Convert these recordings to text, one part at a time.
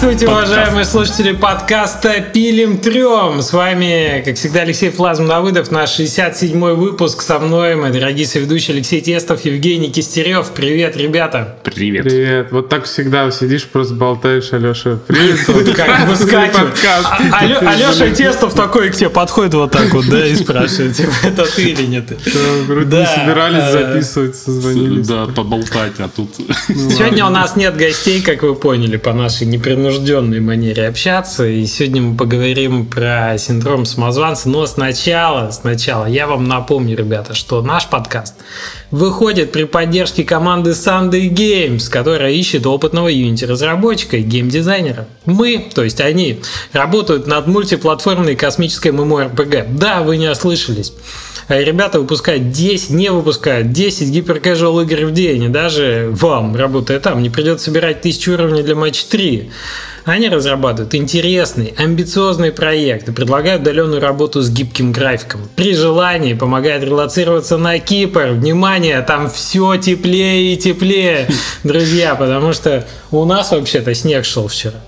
Здравствуйте, Подкаст. уважаемые слушатели подкаста «Пилим трем». С вами, как всегда, Алексей Флазм Давыдов, наш 67-й выпуск. Со мной мой дорогие соведущие Алексей Тестов, Евгений Кистерев. Привет, ребята. Привет. Привет. Вот так всегда сидишь, просто болтаешь, Алеша. Привет. Как выскакивает. Алеша Тестов такой к тебе подходит вот так вот, да, и спрашивает, типа, это ты или нет? Вроде не собирались записывать, созвонились. Да, поболтать, а тут... Сегодня у нас нет гостей, как вы поняли, по нашей непринужденной манере общаться. И сегодня мы поговорим про синдром самозванца. Но сначала, сначала я вам напомню, ребята, что наш подкаст выходит при поддержке команды Sunday Games, которая ищет опытного Unity-разработчика и геймдизайнера. Мы, то есть они, работают над мультиплатформной космической MMORPG. Да, вы не ослышались. Ребята выпускают 10, не выпускают 10 гиперкэжуал игр в день, и даже вам, работая там, не придется собирать тысячу уровней для матча 3. Они разрабатывают интересный, амбициозный проект и предлагают удаленную работу с гибким графиком. При желании помогают релацироваться на Кипр. Внимание, там все теплее и теплее, друзья, потому что у нас вообще-то снег шел вчера.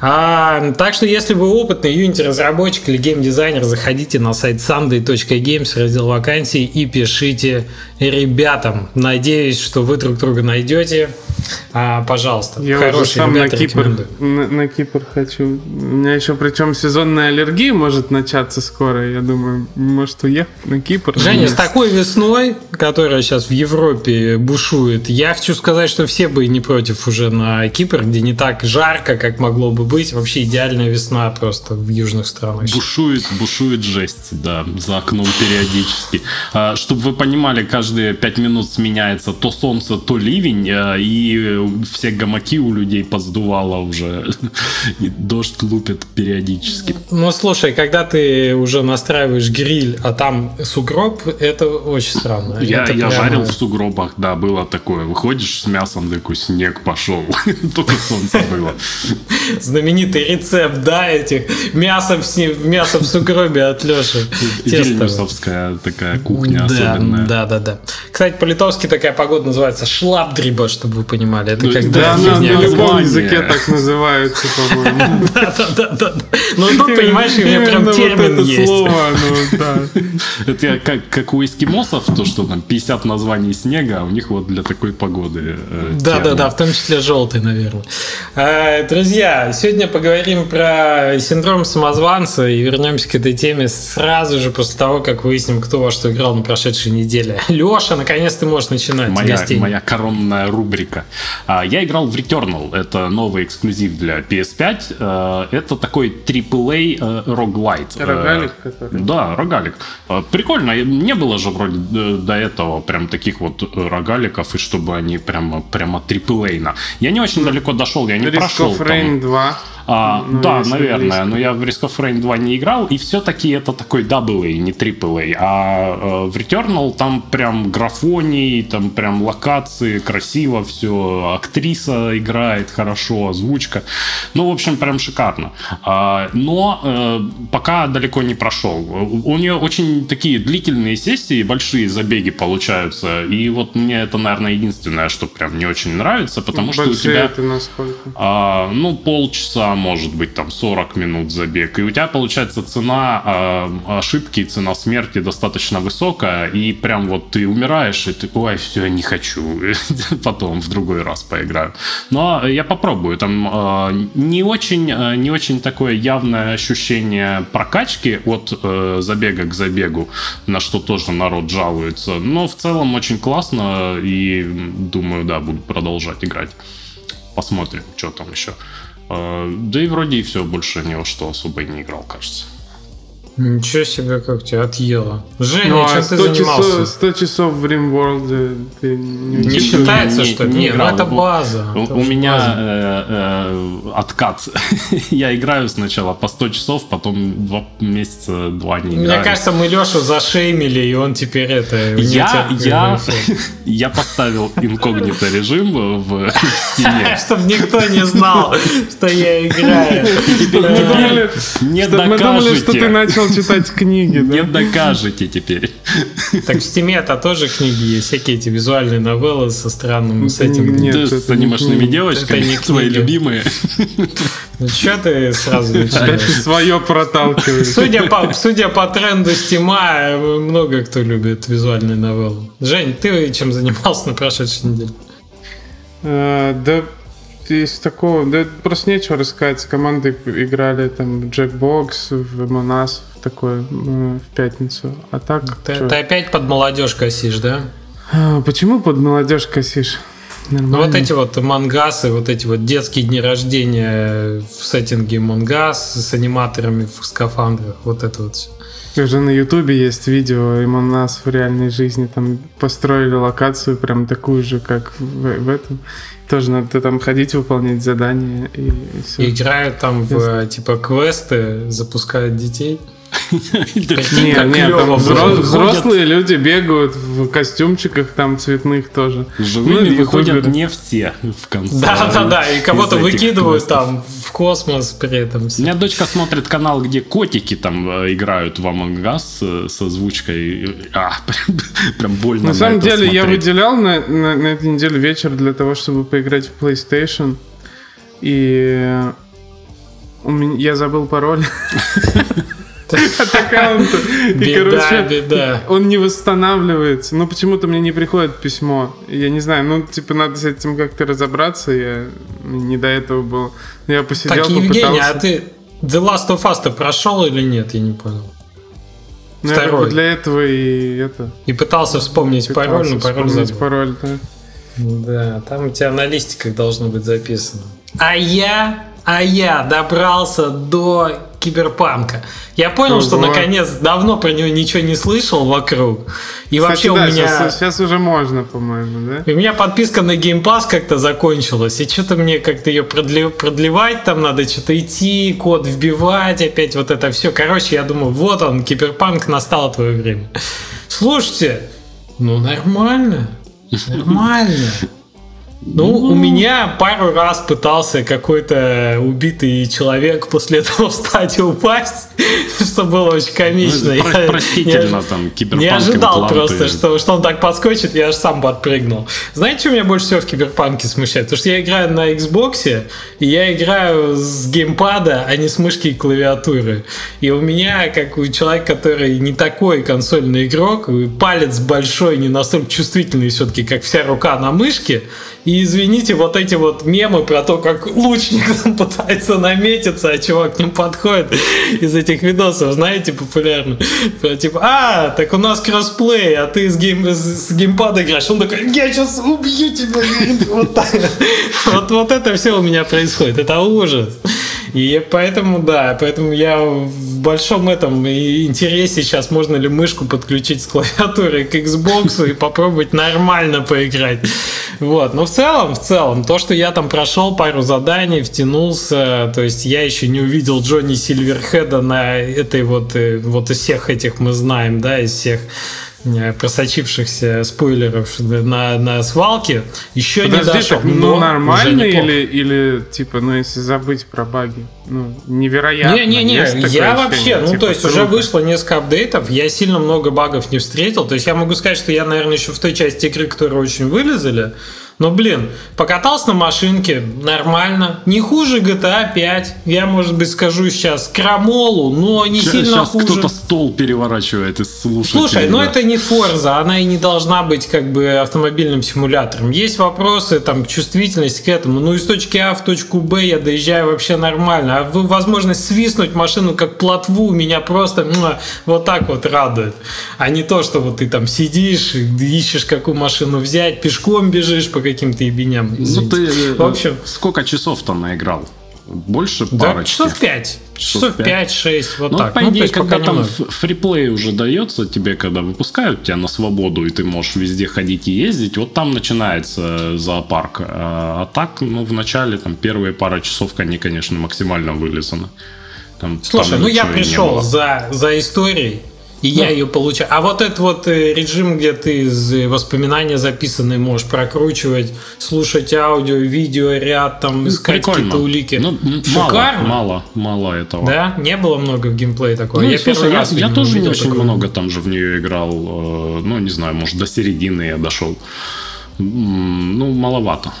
А, так что, если вы опытный Unity разработчик или геймдизайнер, заходите на сайт sunday.games, раздел вакансий и пишите ребятам. Надеюсь, что вы друг друга найдете. А, пожалуйста, Я хорошие уже сам на Кипр, на, на Кипр хочу. У меня еще причем сезонная аллергия может начаться скоро. Я думаю, может уехать на Кипр. Женя, с такой весной, которая сейчас в Европе бушует, я хочу сказать, что все бы не против уже на Кипр, где не так жарко, как могло бы быть. Вообще идеальная весна просто в южных странах. Бушует, бушует жесть, да, за окном периодически. А, чтобы вы понимали, каждые пять минут сменяется то солнце, то ливень, а, и все гамаки у людей поздувало уже. И дождь лупит периодически. Ну, слушай, когда ты уже настраиваешь гриль, а там сугроб, это очень странно. Я, это я прямо... жарил в сугробах, да, было такое. Выходишь с мясом, такой снег пошел. Только солнце было знаменитый рецепт, да, этих мясо в, мясо в сугробе от Леши. Вильнюсовская такая кухня да, особенная. Да, да, да. Кстати, по-литовски такая погода называется шлапдриба, чтобы вы понимали. Это ну, когда да, на, на любом языке так называется, по-моему. Да, да, да. Ну, тут, понимаешь, у меня прям термин есть. Это как у эскимосов, то, что там 50 названий снега, а у них вот для такой погоды э, Да, да, да, в том числе желтый, наверное. А, друзья, сегодня поговорим про синдром самозванца и вернемся к этой теме сразу же после того, как выясним, кто во что играл на прошедшей неделе. Леша, наконец ты можешь начинать. Моя, моя коронная рубрика. А, я играл в Returnal. Это новый эксклюзив для PS5. А, это такой AAA роглайт. Э, рогалик? Да, рогалик. А, прикольно. Не было же вроде э, до этого прям таких вот рогаликов, и чтобы они прямо, прямо AAA. Я не очень далеко дошел, я не Risk прошел. Of Rain 2. Ciao. А, ну, да, наверное, но я в Risk of Rain 2 не играл, и все-таки это такой AA, не AAA. А э, в Returnal там прям графоний, там прям локации, красиво все, актриса играет хорошо, озвучка. Ну, в общем, прям шикарно. А, но э, пока далеко не прошел. У нее очень такие длительные сессии, большие забеги получаются, и вот мне это, наверное, единственное, что прям не очень нравится, потому Большие что у тебя... это насколько? А, ну, полчаса может быть там 40 минут забег. И у тебя получается цена э, ошибки, цена смерти достаточно высокая, и прям вот ты умираешь, и ты, ой, все, я не хочу, потом в другой раз поиграю. Но я попробую, там э, не очень, э, не очень такое явное ощущение прокачки от э, забега к забегу, на что тоже народ жалуется. Но в целом очень классно, и думаю, да, буду продолжать играть. Посмотрим, что там еще. А, да и вроде и все, больше ни во что особо и не играл, кажется. Ничего себе, как тебя отъело. Женя, ну, а 100 ты занимался? Часов, 100 часов в RimWorld ты не, не считается, не, что не, не, ну это база. У, это у меня база. Э, э, откат. Я играю сначала по 100 часов, потом два месяца, два не играю. Мне кажется, мы Лешу зашеймили, и он теперь это... Я, я, я поставил инкогнито режим в Steam. Чтобы никто не знал, что я играю. Не докажете. Мы думали, что ты начал стал читать книги, Не да? докажете теперь. Так в Steam е это тоже книги есть, всякие эти визуальные новеллы со странным не- сеттингом. нет, это с не анимешными девочками, Это не твои любимые. Ну что ты сразу ты начинаешь? свое проталкиваешь. Судя по, судя по тренду Steam а, много кто любит визуальные новеллы. Жень, ты чем занимался на прошедшей неделе? Э, Да, из такого, да просто нечего рассказать. С командой играли там в Jackbox, в Us, в такое, э, в пятницу. А так, Ты, ты опять под молодежь косишь, да? А, Почему под молодежь косишь? Ну Нормально. вот эти вот мангасы, вот эти вот детские дни рождения в сеттинге мангас с аниматорами в скафандрах, вот это вот все. Уже на Ютубе есть видео, и у нас в реальной жизни там построили локацию прям такую же, как в, в этом. Тоже надо там ходить, выполнять задания и, все. Играют там в типа квесты, запускают детей. Прикинь, Не, как не, клёво там взрослые люди бегают в костюмчиках там цветных тоже. Живыми Ну, и выходят не все в конце. Да, да, да, и кого-то выкидывают там в космос при этом. У меня дочка смотрит канал, где котики там э, играют в Among Us э, с озвучкой. А, прям, больно На самом деле я выделял на, на, на этой неделе вечер для того, чтобы поиграть в PlayStation. И у меня, я забыл пароль от аккаунта. И, короче, он не восстанавливается. Но почему-то мне не приходит письмо. Я не знаю, ну, типа, надо с этим как-то разобраться. Я не до этого был. Я посидел, Так, Евгений, а ты The Last of Us ты прошел или нет? Я не понял. Ну, я второй. для этого и это... И пытался вспомнить пароль, но пытался пароль забыл. пароль, да. Да, там у тебя на листиках должно быть записано. А я, а я добрался до киберпанка. Я понял, Ого. что наконец давно про него ничего не слышал вокруг. И вообще Кстати, у да, меня... сейчас, сейчас уже можно, по-моему, да? И у меня подписка на Game Pass как-то закончилась, и что-то мне как-то ее продле- продлевать, там надо что-то идти, код вбивать, опять вот это все. Короче, я думаю, вот он, киберпанк, настало твое время. Слушайте, ну нормально, нормально. Ну, у меня пару раз пытался какой-то убитый человек после этого встать и упасть, что было очень комично. Ну, про- простительно, я- там, киберпанк, Не ожидал просто, что, что он так подскочит, я аж сам подпрыгнул. Знаете, что меня больше всего в киберпанке смущает? Потому что я играю на Xbox, и я играю с геймпада, а не с мышки и клавиатуры. И у меня, как у человека, который не такой консольный игрок, палец большой, не настолько чувствительный все-таки, как вся рука на мышке. И извините, вот эти вот мемы про то, как лучник пытается наметиться, а чувак к ним подходит из этих видосов, знаете, популярно. Про типа, а, так у нас кроссплей, а ты с, гейм, с, с геймпада играешь. Он такой, я сейчас убью тебя. Вот. Вот, это все у меня происходит. Это ужас. И поэтому, да, поэтому я большом этом интересе сейчас можно ли мышку подключить с клавиатурой к Xbox и попробовать нормально поиграть. Вот, но в целом, в целом, то, что я там прошел пару заданий, втянулся, то есть я еще не увидел Джонни Сильверхеда на этой вот, э, вот из всех этих мы знаем, да, из всех просочившихся спойлеров на, на свалке, еще не Подожди, дошел. так, но ну уже нормально или, или типа, ну если забыть про баги? Ну, невероятно. Не-не-не, я ощущение? вообще, ну Типа, то есть уже круто. вышло несколько апдейтов, я сильно много багов не встретил, то есть я могу сказать, что я, наверное, еще в той части игры, которые очень вылезали, но, блин, покатался на машинке, нормально, не хуже GTA 5, я, может быть, скажу сейчас крамолу, но не Ща- сильно Сейчас хуже. кто-то стол переворачивает из слушателей. Слушай, ну да. это не Форза, она и не должна быть как бы автомобильным симулятором. Есть вопросы, там, чувствительность к этому. Ну, из точки А в точку Б я доезжаю вообще нормально. А возможность свистнуть машину как плотву меня просто вот так вот радует. А не то, что вот ты там сидишь, ищешь, какую машину взять, пешком бежишь каким-то ебеням. Ну ты э, В общем, сколько часов-то наиграл? Больше да, парочки? часов 5. Часов пять? 5-6, вот Ну, так. по Ну, идее, есть когда там немного. фриплей уже дается тебе, когда выпускают тебя на свободу, и ты можешь везде ходить и ездить, вот там начинается зоопарк. А, а так, ну, в начале, там, первые пара часов, они, конечно, максимально вылезаны. Там, Слушай, там ну я пришел за, за историей. И я ее получаю. А вот этот вот э, режим, где ты из воспоминания записанные можешь прокручивать, слушать аудио, видео, ряд, там, Ну, искать прикольно. какие-то улики. Ну, Шикарно. Мало, мало, мало этого. Да? Не было много в геймплее такого. Ну, я слушай, я, я тоже не очень такое. много там же в нее играл. э, Ну, не знаю, может, до середины я дошел. Ну, маловато.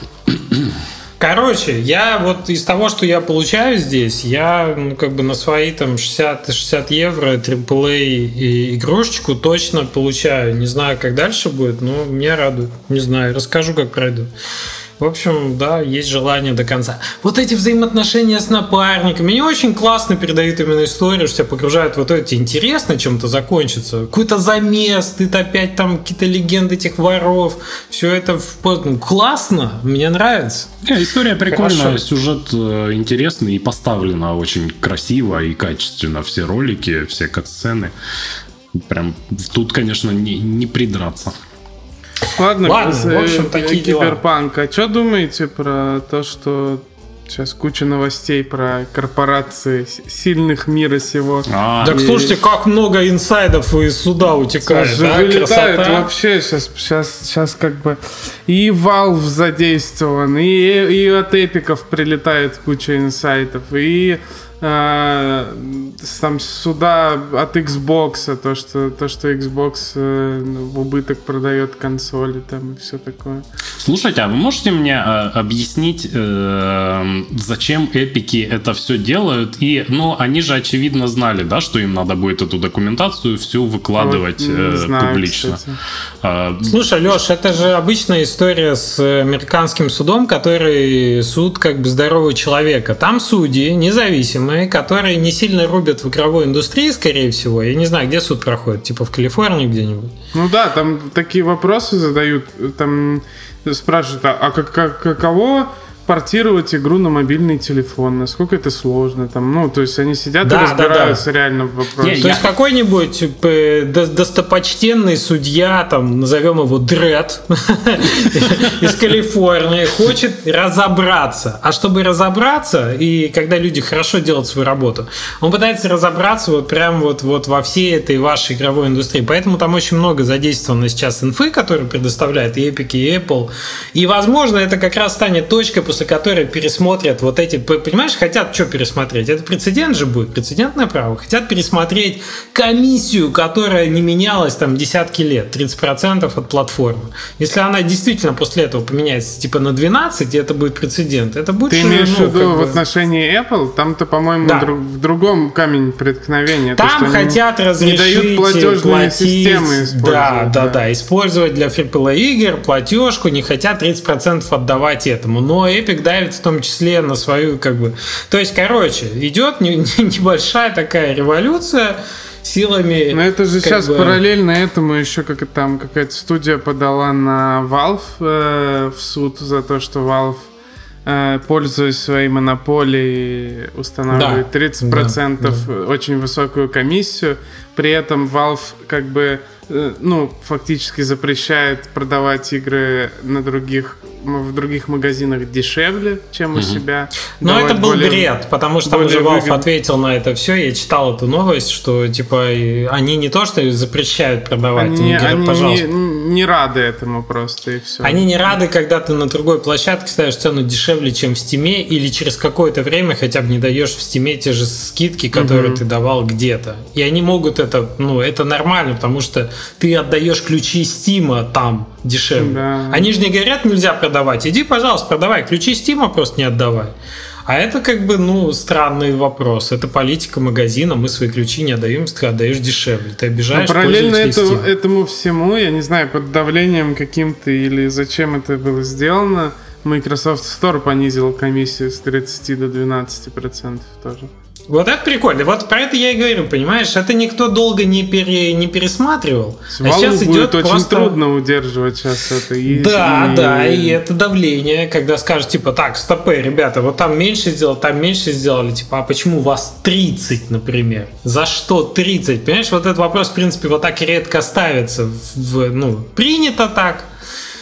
Короче, я вот из того, что я получаю здесь, я ну, как бы на свои там 60-60 евро AAA и игрушечку точно получаю. Не знаю, как дальше будет, но меня радует. Не знаю, расскажу, как пройду. В общем, да, есть желание до конца. Вот эти взаимоотношения с напарниками, они очень классно передают именно историю, что тебя погружают в вот это интересно чем-то закончится. Какой-то замес, ты опять там какие-то легенды этих воров, все это в ну, классно, мне нравится. Не, история прикольная, Хорошо. сюжет э, интересный и поставлена очень красиво и качественно. Все ролики, все катсцены. Прям тут, конечно, не, не придраться. Ладно, Ладно, в общем, э, такие дела. Киберпанк. А что думаете про то, что сейчас куча новостей про корпорации сильных мира сего? А, Так слушайте, как много инсайдов из суда утекает, Слушай, да? вылетает Красота. вообще сейчас, сейчас, сейчас как бы и Valve задействован, и, и от Epic ов прилетает куча инсайдов, и а, там сюда от Xbox, то что, то, что Xbox э, ну, в убыток продает консоли там и все такое. Слушайте, а вы можете мне э, объяснить, э, зачем эпики это все делают? И, ну, они же очевидно знали, да, что им надо будет эту документацию всю выкладывать Вот э, знаю, публично. кстати. А, Слушай, Леш, это же обычная история с американским судом, который суд как бы здорового человека. Там судьи независимые, которые не сильно рубят в игровой индустрии, скорее всего. Я не знаю, где суд проходит, типа в Калифорнии где-нибудь. Ну да, там такие вопросы задают, там спрашивают, а, а как, как- каково портировать игру на мобильный телефон, насколько это сложно, там, ну, то есть они сидят Да, и да, разбираются реально в вопросе. Не, То Я- есть какой-нибудь э, до- достопочтенный судья, там, назовем его Дред из Калифорнии, хочет разобраться. А чтобы разобраться, и когда люди хорошо делают свою работу, он пытается разобраться вот прям вот, вот во всей этой вашей игровой индустрии. Поэтому там очень много задействовано сейчас инфы, которые предоставляют и Epic, и Apple. И, возможно, это как раз станет точкой, после которой пересмотрят вот эти... Понимаешь, хотят что пересмотреть? Это прецедент же будет, прецедентное право. Хотят пересмотреть комиссию, которая не менялась там десятки лет, 30% от платформы. Если она действительно после этого поменяется типа на 12, и это будет прецедент, это будет... Ты имеешь в ну, виду как в бы- отношении Apple? Там-то, по-моему, Да. друг- в другом камень преткновения. то, Там они хотят не разрешить дают платежные платить, системы использовать. Да, да, да, использовать для AAA игр платежку, не хотят 30% отдавать этому. Но Epic давит в том числе на свою, как бы... То есть, короче, идет не- не- небольшая такая революция силами... Но это же сейчас бы- параллельно этому еще как там какая-то студия подала на Valve э, в суд за то, что Valve э, пользуясь своей монополией, устанавливает Да, 30% очень высокую комиссию. При этом Valve как бы э, ну, фактически запрещает продавать игры на других в других магазинах дешевле, чем у себя. Но это был более- бред, потому что там уже Valve ответил на это все. Я читал эту новость, что типа они не то что запрещают продавать, Они, говорят, они пожалуйста, не, не рады этому просто и все. Они не рады, когда ты на другой площадке ставишь цену дешевле, чем в Стиме, или через какое-то время хотя бы не даешь в Стиме те же скидки, которые ты давал где-то. И они могут это, ну, это нормально, потому что ты отдаешь ключи Стима там дешевле. Да. Они же не говорят, нельзя продавать. Иди, пожалуйста, продавай. Ключи Стима просто не отдавай. А это как бы, ну, странный вопрос. Это политика магазина. Мы свои ключи не отдаем, если ты отдаешь дешевле. Ты Но обижаешь Ну, параллельно пользователей это- Steam. этому всему, я не знаю, под давлением каким-то или зачем это было сделано, Microsoft Store понизил комиссию с 30 до 12 процентов тоже. Вот это прикольно. Вот про это я и говорю, понимаешь? Это никто долго не, пере, не пересматривал. С а сейчас будет идет очень просто... трудно удерживать сейчас это. И, Да, и- да, и это давление, когда скажут, типа, так, стопы, ребята, вот там меньше сделали, там меньше сделали, типа, а почему у вас 30, например? За что 30? Понимаешь, вот этот вопрос, в принципе, вот так редко ставится. В- ну, принято так.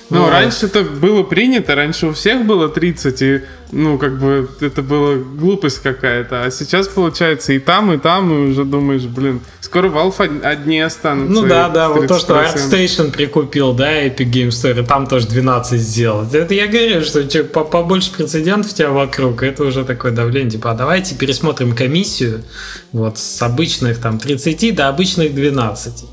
Ну, Вот. раньше это было принято, раньше у всех было 30, и ну, как бы, это была глупость какая-то. А сейчас, получается, и там, и там, и уже думаешь, блин, скоро Valve одни останутся. Ну да, да, вот то, что ArtStation прикупил, да, Epic Game Store, там тоже 12 сделать. Это я говорю, что че, побольше прецедентов у тебя вокруг, это уже такое давление, типа, а давайте пересмотрим комиссию, вот, с обычных там 30 до обычных 12.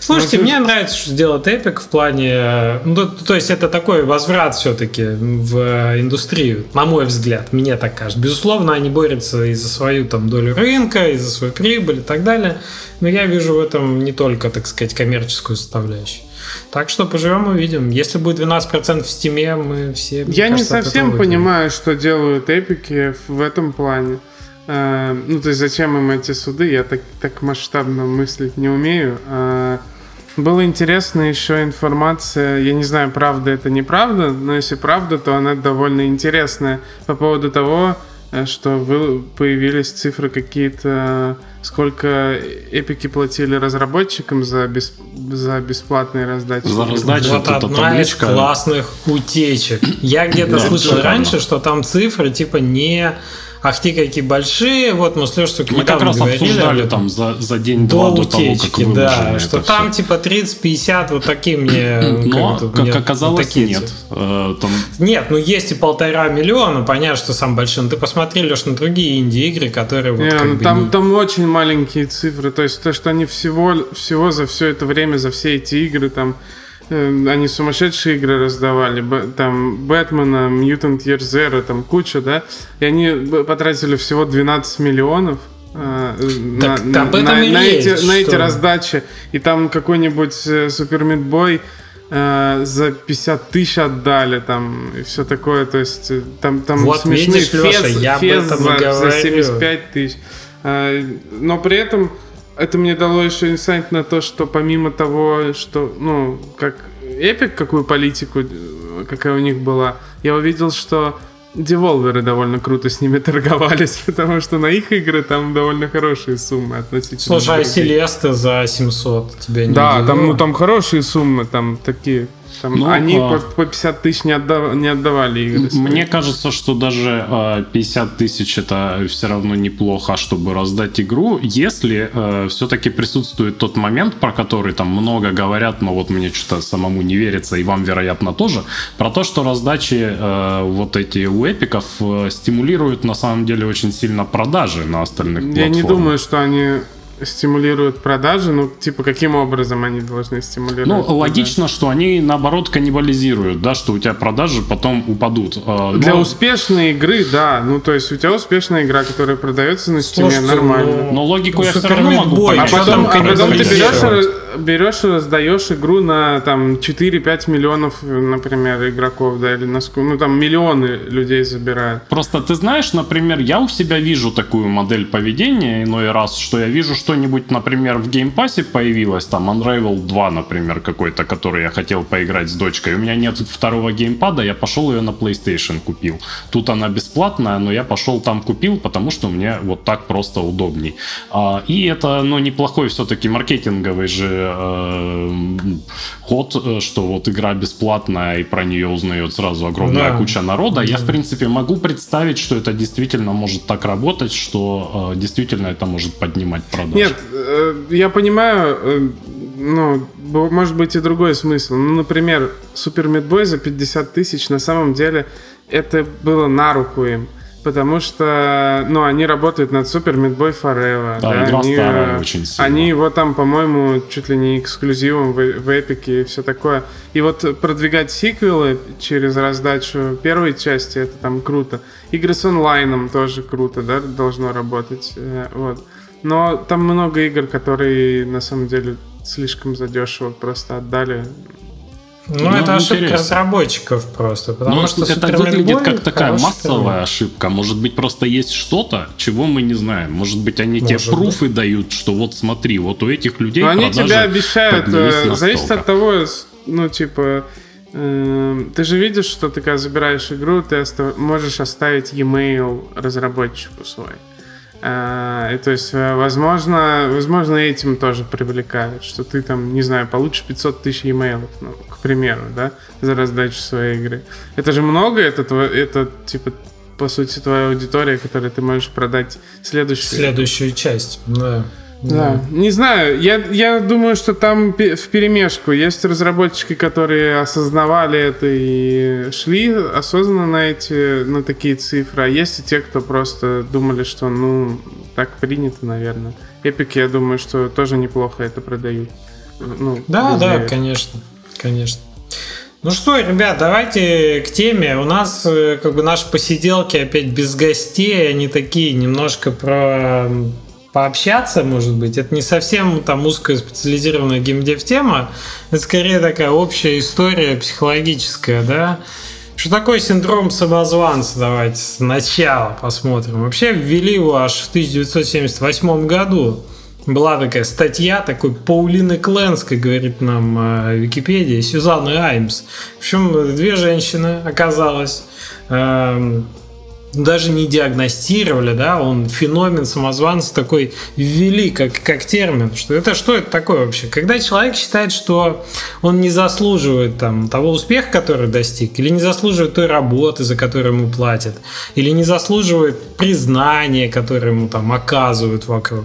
Слушайте, ну, мне нравится, что делает Epic в плане, ну, то, то есть это такой возврат все-таки в индустрию, на мой взгляд, мне так кажется. Безусловно, они борются и за свою там долю рынка, и за свою прибыль и так далее. Но я вижу в этом не только, так сказать, коммерческую составляющую. Так что поживем увидим. Если будет 12% в стиме, мы все... Я кажется, не совсем понимаю, что делают эпики в этом плане. Э, ну, то есть зачем им эти суды? Я так, так масштабно мыслить не умею. Было интересно еще информация, я не знаю, правда это неправда, но если правда, то она довольно интересная по поводу того, э, что вы, появились цифры какие-то, сколько эпики платили разработчикам за, бес, за бесплатные раздачи. За раздачу вот это одна табличка. из классных утечек. Я где-то слышал раньше, что там цифры типа не ахти какие большие. Вот мы с Лешей Мы как раз говорили, обсуждали там за, за день-два до, до того, как да, что там все. типа 30-50 вот такие мне... Но, как, как оказалось, вот такие нет. Э, там... Нет, ну есть и полтора миллиона, понятно, что сам большой. Но ты посмотри, Леш, на другие инди-игры, которые вот не, ну, там, не... там очень маленькие цифры. То есть то, что они всего, всего за все это время, за все эти игры там они сумасшедшие игры раздавали, там Бэтмена, Mutant Year Zero, там куча, да, и они потратили всего 12 миллионов э, так, на, на, на, на, эти, на эти раздачи, и там какой-нибудь Супер Мидбой э, за 50 тысяч отдали, там, и все такое, то есть э, там, там вот смешные видишь, фез, Леша, я за, за 75 тысяч, э, но при этом это мне дало еще инсайт на то, что помимо того, что, ну, как Epic, какую политику, э, какая у них была, я увидел, что деволверы довольно круто с ними торговались, потому что на их игры там довольно хорошие суммы относительно. Слушай, а Селеста за 700 тебя не Да, там, ну, там хорошие суммы, там такие там ну, они а... по, 50 тысяч не, отдав... не отдавали игры. Мне кажется, что даже э, 50 тысяч это все равно неплохо, чтобы раздать игру, если э, все-таки присутствует тот момент, про который там много говорят, но вот мне что-то самому не верится, и вам, вероятно, тоже, про то, что раздачи э, вот эти у эпиков э, стимулируют на самом деле очень сильно продажи на остальных Я платформах. Я не думаю, что они стимулируют продажи, ну, типа, каким образом они должны стимулировать? Ну, продажи? логично, что они, наоборот, каннибализируют, да, что у тебя продажи потом упадут. А, но... Для успешной игры, да, ну, то есть у тебя успешная игра, которая продается на Steam, нормально. Ну, но логику ну, я все равно могу бой, а потом, а потом ты берешь, берешь и раздаешь игру на, там, 4-5 миллионов, например, игроков, да, или на ну, там, миллионы людей забирают. Просто ты знаешь, например, я у себя вижу такую модель поведения иной раз, что я вижу, что-нибудь, например, в Game Pass е появилось, там Unravel 2, например, какой-то, который я хотел поиграть с дочкой, у меня нет второго геймпада, я пошел ее на PlayStation купил. Тут она бесплатная, но я пошел там купил, потому что мне вот так просто удобней. А, и это, ну, неплохой все-таки маркетинговый же э, ход, э, что вот игра бесплатная, и про нее узнает сразу огромная да. куча народа. Да. Я, в принципе, могу представить, что это действительно может так работать, что э, действительно это может поднимать продажи. Нет, э, я понимаю, э, ну, может быть и другой смысл. Ну, например, Супер Мидбой за 50 тысяч на самом деле это было на руку им. Потому что, ну, они работают над Супер Мидбой Forever. Да, да игра они, старая очень сильно. Они его там, по-моему, чуть ли не эксклюзивом в, в Эпике и все такое. И вот продвигать сиквелы через раздачу первой части, это там круто. Игры с онлайном тоже круто, да, должно работать. Э, вот. Но там много игр, которые на самом деле слишком задешево просто отдали. Ну, ну это ошибка интересно. разработчиков просто. Потому ну, что это выглядит как такая массовая игра. ошибка. Может быть, просто есть что-то, чего мы не знаем. Может быть, они Может тебе пруфы быть. дают, что вот смотри, вот у этих людей. Но они тебя обещают. Э, зависит от того, ну, типа. Э, ты же видишь, что ты когда забираешь игру, ты остав... можешь оставить e-mail разработчику свой. А, и то есть, э, возможно, возможно, этим тоже привлекают, что ты там, не знаю, получишь 500 тысяч имейлов, ну, к примеру, да, за раздачу своей игры. Это же много, это, это типа по сути, твоя аудитория, которой ты можешь продать следующую. Следующую часть, да. Да. Не знаю, я, я думаю, что там в перемешку. Есть разработчики, которые осознавали это и шли осознанно на эти, на такие цифры, а есть и те, кто просто думали, что ну так принято, наверное. Эпик, я думаю, что тоже неплохо это продают. Ну, да, да, конечно, конечно. Ну что, ребят, давайте к теме. У нас э, как бы наши посиделки опять без гостей, они такие немножко про пообщаться, может быть. Это не совсем там узкая специализированная геймдев тема, это скорее такая общая история психологическая, да. Что такое синдром самозванца? Давайте сначала посмотрим. Вообще ввели его аж в 1978 году. Была такая статья, такой Паулины Кленской, говорит нам э, Википедия, Сюзанны Аймс. В общем, две женщины оказалось. Эм, даже не диагностировали, да, он феномен самозванца такой ввели как, как термин, что это что это такое вообще? Когда человек считает, что он не заслуживает там того успеха, который достиг, или не заслуживает той работы, за которую ему платят, или не заслуживает признания, которое ему там оказывают вокруг.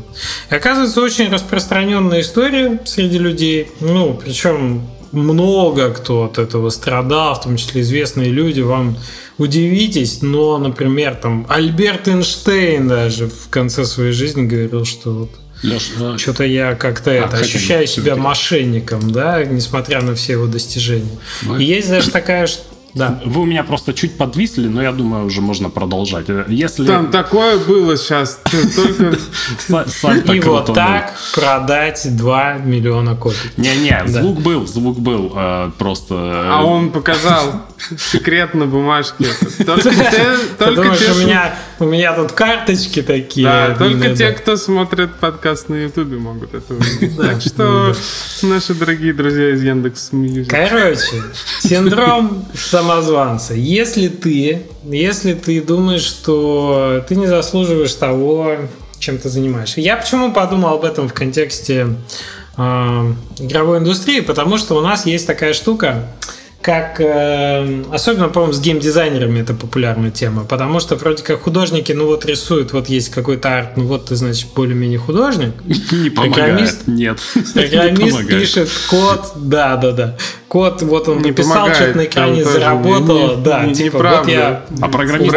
И оказывается, очень распространенная история среди людей, ну, причем много кто от этого страдал, в том числе известные люди, вам удивитесь, но, например, там Альберт Эйнштейн даже в конце своей жизни говорил, что вот Леш, а... что-то я как-то а, это ощущаю себя мошенником, да, несмотря на все его достижения. Мы... И есть даже такая да. Вы у меня просто чуть подвисли, но я думаю, уже можно продолжать. Если... Там такое было сейчас. И вот так продать 2 миллиона копий. Не-не, звук был, звук был. Э, просто... А он показал секрет на бумажке. Только те, у меня у меня тут карточки такие. Да, только те, кто смотрит подкаст на Ютубе, могут это увидеть. Так что наши дорогие друзья из Яндекс Короче, синдром самозванца. Если ты, если ты думаешь, что ты не заслуживаешь того, чем ты занимаешься. Я почему подумал об этом в контексте э, игровой индустрии? Потому что у нас есть такая штука, как э, особенно, по-моему, с геймдизайнерами это популярная тема, потому что вроде как художники, ну вот рисуют, вот есть какой-то арт, ну вот ты, значит, более-менее художник. Не программист, нет. Программист пишет код, да, да, да. Код, вот он не написал, что-то на экране заработало, да, не, типа, вот я... А программист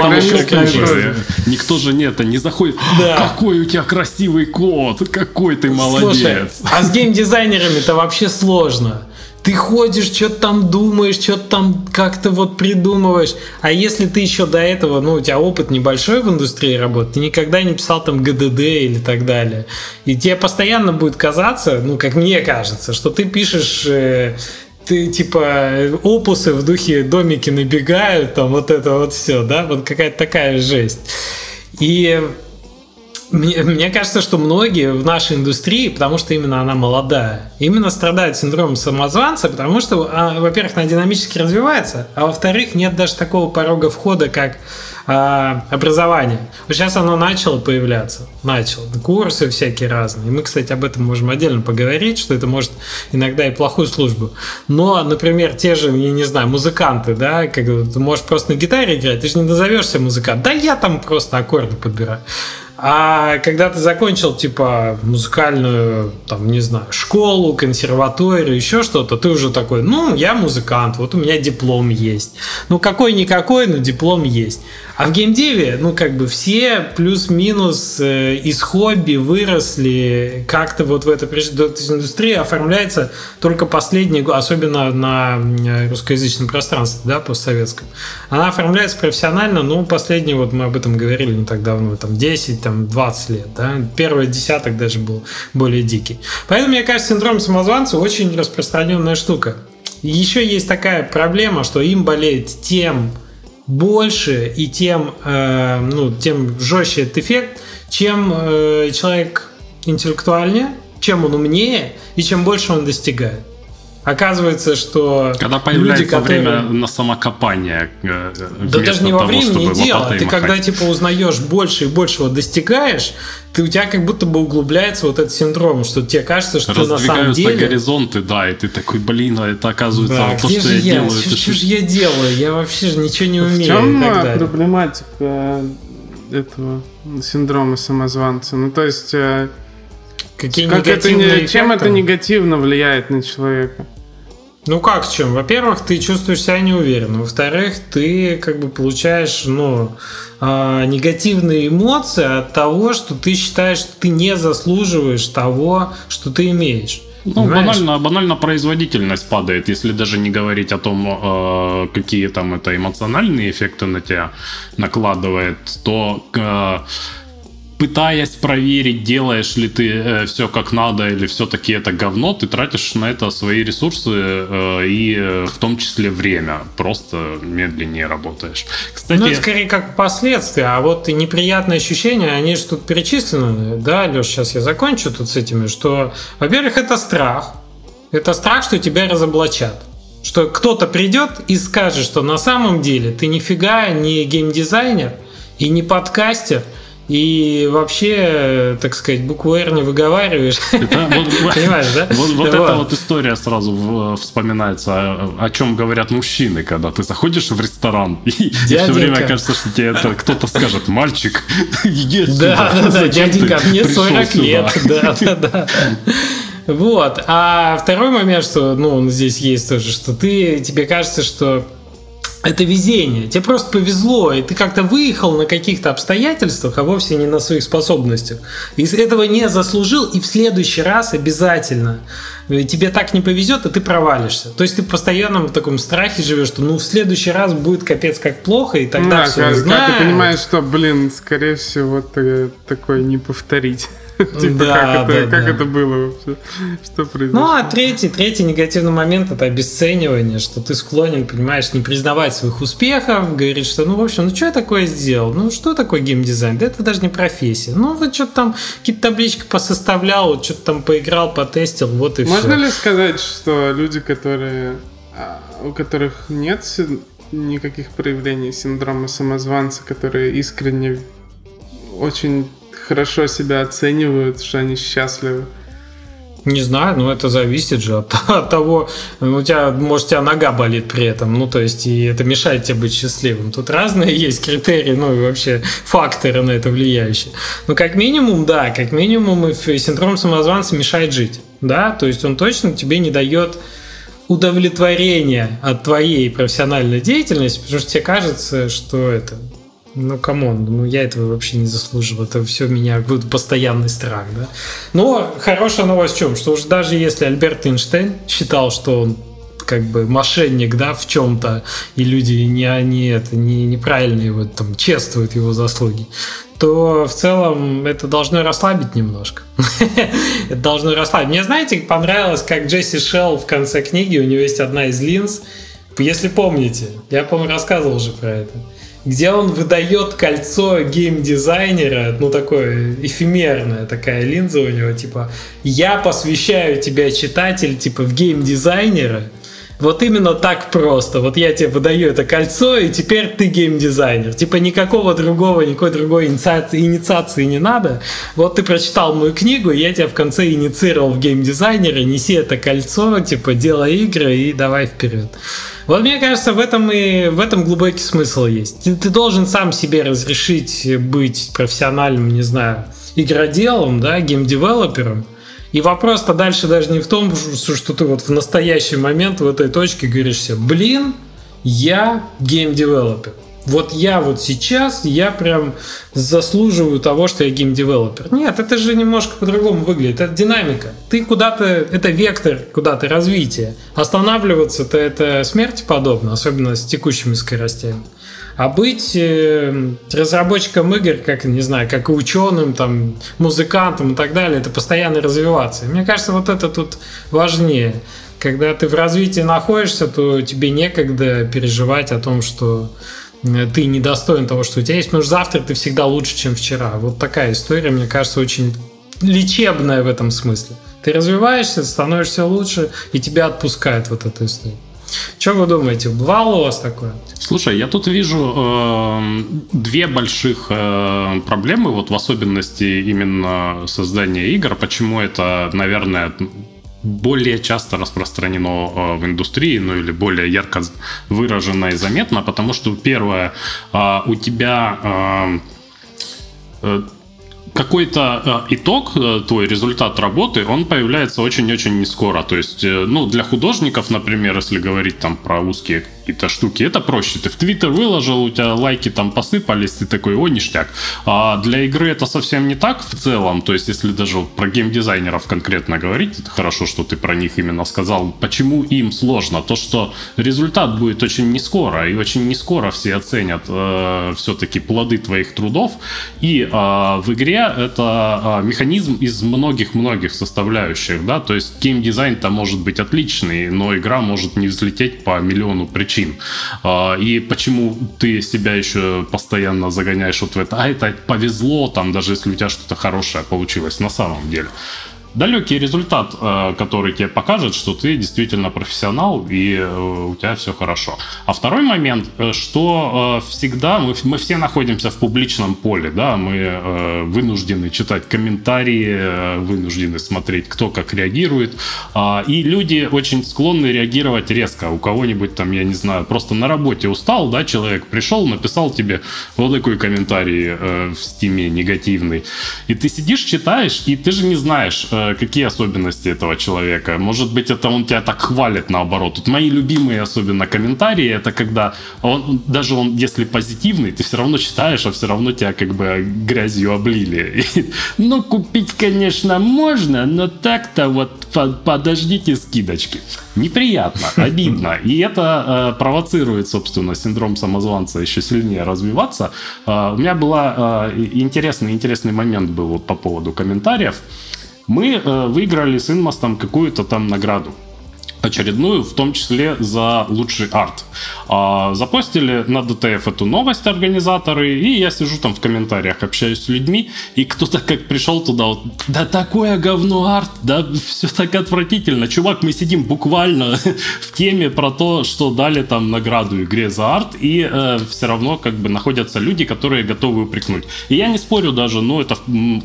Никто же нет, не заходит, да. какой у тебя красивый код, какой ты молодец. Слушай, а с геймдизайнерами-то вообще сложно ты ходишь, что-то там думаешь, что-то там как-то вот придумываешь. А если ты еще до этого, ну, у тебя опыт небольшой в индустрии работы, ты никогда не писал там ГДД или так далее. И тебе постоянно будет казаться, ну, как мне кажется, что ты пишешь э, ты типа опусы в духе домики набегают, там вот это вот все, да, вот какая-то такая жесть. И мне, мне кажется, что многие в нашей индустрии, потому что именно она молодая, именно страдают синдромом самозванца, потому что, а, во-первых, она динамически развивается, а во-вторых, нет даже такого порога входа, как а, образование. Вот сейчас оно начало появляться, начало. Курсы всякие разные. Мы, кстати, об этом можем отдельно поговорить, что это может иногда и плохую службу. Но, например, те же, я не знаю, музыканты, да, как ты можешь просто на гитаре играть, ты же не назовешься музыкант. Да я там просто аккорды подбираю. А когда ты закончил, типа, музыкальную, там, не знаю, школу, консерваторию, еще что-то, ты уже такой, ну, я музыкант, вот у меня диплом есть. Ну, какой-никакой, но диплом есть. А в геймдеве, ну, как бы все плюс-минус э, из хобби выросли как-то вот в этой индустрии оформляется только последний, особенно на э, русскоязычном пространстве, да, постсоветском. Она оформляется профессионально, ну, последний, вот мы об этом говорили не так давно, там, 10, там, 20 лет, да, первый десяток даже был более дикий. Поэтому, мне кажется, синдром самозванца очень распространенная штука. Еще есть такая проблема, что им болеет тем, больше и тем, э, ну, тем жестче этот эффект, чем э, человек интеллектуальнее, чем он умнее и чем больше он достигает. Оказывается, что когда появляется люди, которые... время на самокопание, э, да даже не во времени дело, ты махать. когда типа узнаешь больше и большего достигаешь, ты у тебя как будто бы углубляется вот этот синдром, что тебе кажется, что ты на самом деле... горизонты, да, и ты такой, блин, а это оказывается да, то, что я, я делаю. Что, что же я делаю? Я вообще же ничего не умею. В чем проблематика этого синдрома самозванца? Ну, то есть... Какие как негативные это, Чем это негативно влияет на человека? Ну как с чем? Во-первых, ты чувствуешь себя неуверенно. Во-вторых, ты как бы получаешь, ну, э, негативные эмоции от того, что ты считаешь, что ты не заслуживаешь того, что ты имеешь. Ну, банально, банально производительность падает, если даже не говорить о том, э, какие там это эмоциональные эффекты на тебя накладывает, то э, пытаясь проверить, делаешь ли ты э, все как надо или все-таки это говно, ты тратишь на это свои ресурсы э, и э, в том числе время. Просто медленнее работаешь. Кстати, ну, это скорее как последствия, а вот и неприятные ощущения, они же тут перечислены. Да, Леш, сейчас я закончу тут с этими, что, во-первых, это страх. Это страх, что тебя разоблачат что кто-то придет и скажет, что на самом деле ты нифига не геймдизайнер и не подкастер, и вообще, так сказать, букву «Р» не выговариваешь. Понимаешь, да? Вот, вот эта вот история сразу вспоминается, о, чем говорят мужчины, когда ты заходишь в ресторан, и, все время кажется, что тебе это кто-то скажет, мальчик, иди Да, да, да, дяденька, мне 40 лет, да, да, да. Вот. А второй момент, что, ну, здесь есть тоже, что ты, тебе кажется, что это везение. Тебе просто повезло, и ты как-то выехал на каких-то обстоятельствах, а вовсе не на своих способностях. Из этого не заслужил, и в следующий раз обязательно тебе так не повезет, и ты провалишься. То есть ты постоянно в таком страхе живешь, что ну в следующий раз будет капец как плохо, и тогда да, все как, как ты понимаешь, что, блин, скорее всего, ты такое не повторить. Типа, как, это, как это было вообще? Что произошло? Ну, а третий, третий негативный момент это обесценивание, что ты склонен, понимаешь, не признавать своих успехов, говорить, что, ну, в общем, ну, что я такое сделал? Ну, что такое геймдизайн? Да это даже не профессия. Ну, вот что-то там, какие-то таблички посоставлял, вот что-то там поиграл, потестил, вот и Можно все. ли сказать, что люди, которые, а, у которых нет никаких проявлений синдрома самозванца, которые искренне очень хорошо себя оценивают, что они счастливы? Не знаю, но это зависит же от, от того, ну, у тебя, может, у тебя нога болит при этом, ну, то есть, и это мешает тебе быть счастливым. Тут разные есть критерии, ну, и вообще факторы на это влияющие. Ну, как минимум, да, как минимум, синдром самозванца мешает жить, да, то есть он точно тебе не дает удовлетворения от твоей профессиональной деятельности, потому что тебе кажется, что это ну, come on, ну я этого вообще не заслужил. Это все меня будет постоянный страх, да. Но хорошая новость в чем? Что уж даже если Альберт Эйнштейн считал, что он как бы мошенник, да, в чем-то, и люди не они это не неправильно его там чествуют его заслуги, то в целом это должно расслабить немножко. это должно расслабить. Мне, знаете, понравилось, как Джесси Шелл в конце книги, у него есть одна из линз, если помните, я, по-моему, рассказывал уже про это где он выдает кольцо геймдизайнера, ну такое эфемерная такая линза у него, типа я посвящаю тебя, читатель, типа в геймдизайнера, вот именно так просто. Вот я тебе выдаю это кольцо, и теперь ты геймдизайнер. Типа никакого другого, никакой другой инициации, инициации не надо. Вот ты прочитал мою книгу, и я тебя в конце инициировал в геймдизайнера, неси это кольцо, типа делай игры и давай вперед. Вот мне кажется, в этом и в этом глубокий смысл есть. Ты, ты должен сам себе разрешить быть профессиональным, не знаю, игроделом, да, геймдевелопером. И вопрос-то дальше даже не в том, что ты вот в настоящий момент в этой точке говоришь себе, блин, я геймдевелопер вот я вот сейчас, я прям заслуживаю того, что я геймдевелопер. Нет, это же немножко по-другому выглядит. Это динамика. Ты куда-то, это вектор куда-то развития. Останавливаться-то это смерти подобно, особенно с текущими скоростями. А быть э, разработчиком игр, как, не знаю, как и ученым, там, музыкантом и так далее, это постоянно развиваться. мне кажется, вот это тут важнее. Когда ты в развитии находишься, то тебе некогда переживать о том, что Э, ты недостоин того, что у тебя есть, потому что завтра ты всегда лучше, чем вчера. Вот такая история, мне кажется, очень лечебная в этом смысле. Ты развиваешься, становишься лучше, и тебя отпускает вот эта история. Что вы думаете, бывало у вас такое? Слушай, я тут вижу э, две больших э, проблемы, вот в особенности именно создания игр. Почему это, наверное, более часто распространено э, в индустрии, ну или более ярко выражено и заметно, потому что первое, э, у тебя э, э какой-то э, итог, э, твой результат работы, он появляется очень-очень не скоро. То есть, э, ну, для художников, например, если говорить там про узкие какие-то штуки, это проще. Ты в Твиттер выложил, у тебя лайки там посыпались, ты такой, о, ништяк. А для игры это совсем не так в целом. То есть, если даже про геймдизайнеров конкретно говорить, это хорошо, что ты про них именно сказал. Почему им сложно? То, что результат будет очень не скоро, и очень не скоро все оценят э, все-таки плоды твоих трудов. И э, в игре это э, механизм из многих-многих составляющих, да, то есть геймдизайн-то может быть отличный, но игра может не взлететь по миллиону причин причин. А, и почему ты себя еще постоянно загоняешь вот в это, а это повезло, там, даже если у тебя что-то хорошее получилось на самом деле далекий результат, э, который тебе покажет, что ты действительно профессионал и э, у тебя все хорошо. А второй момент, э, что всегда мы, мы все находимся в публичном поле, да, мы вынуждены читать комментарии, вынуждены смотреть, кто как реагирует, а, и люди очень склонны реагировать резко. У кого-нибудь там, я не знаю, просто на работе устал, да, человек пришел, написал тебе вот такой комментарий в стиме негативный, и ты сидишь, читаешь, и ты же не знаешь, какие особенности этого человека. Может быть, это он тебя так хвалит наоборот. Тут мои любимые особенно комментарии, это когда он, даже он, если позитивный, ты все равно читаешь, а все равно тебя как бы грязью облили. ну, купить, конечно, можно, но так-то вот подождите скидочки. Неприятно, обидно. И это э, провоцирует, собственно, синдром самозванца еще сильнее развиваться. Э, у меня был э, интересный, интересный момент был вот по поводу комментариев мы э, выиграли с Инмостом какую-то там награду очередную, в том числе за лучший арт. А, запостили на ДТФ эту новость организаторы, и я сижу там в комментариях, общаюсь с людьми, и кто-то как пришел туда, вот, да такое говно арт, да все так отвратительно. Чувак, мы сидим буквально в теме про то, что дали там награду игре за арт, и э, все равно как бы находятся люди, которые готовы упрекнуть. И я не спорю даже, но это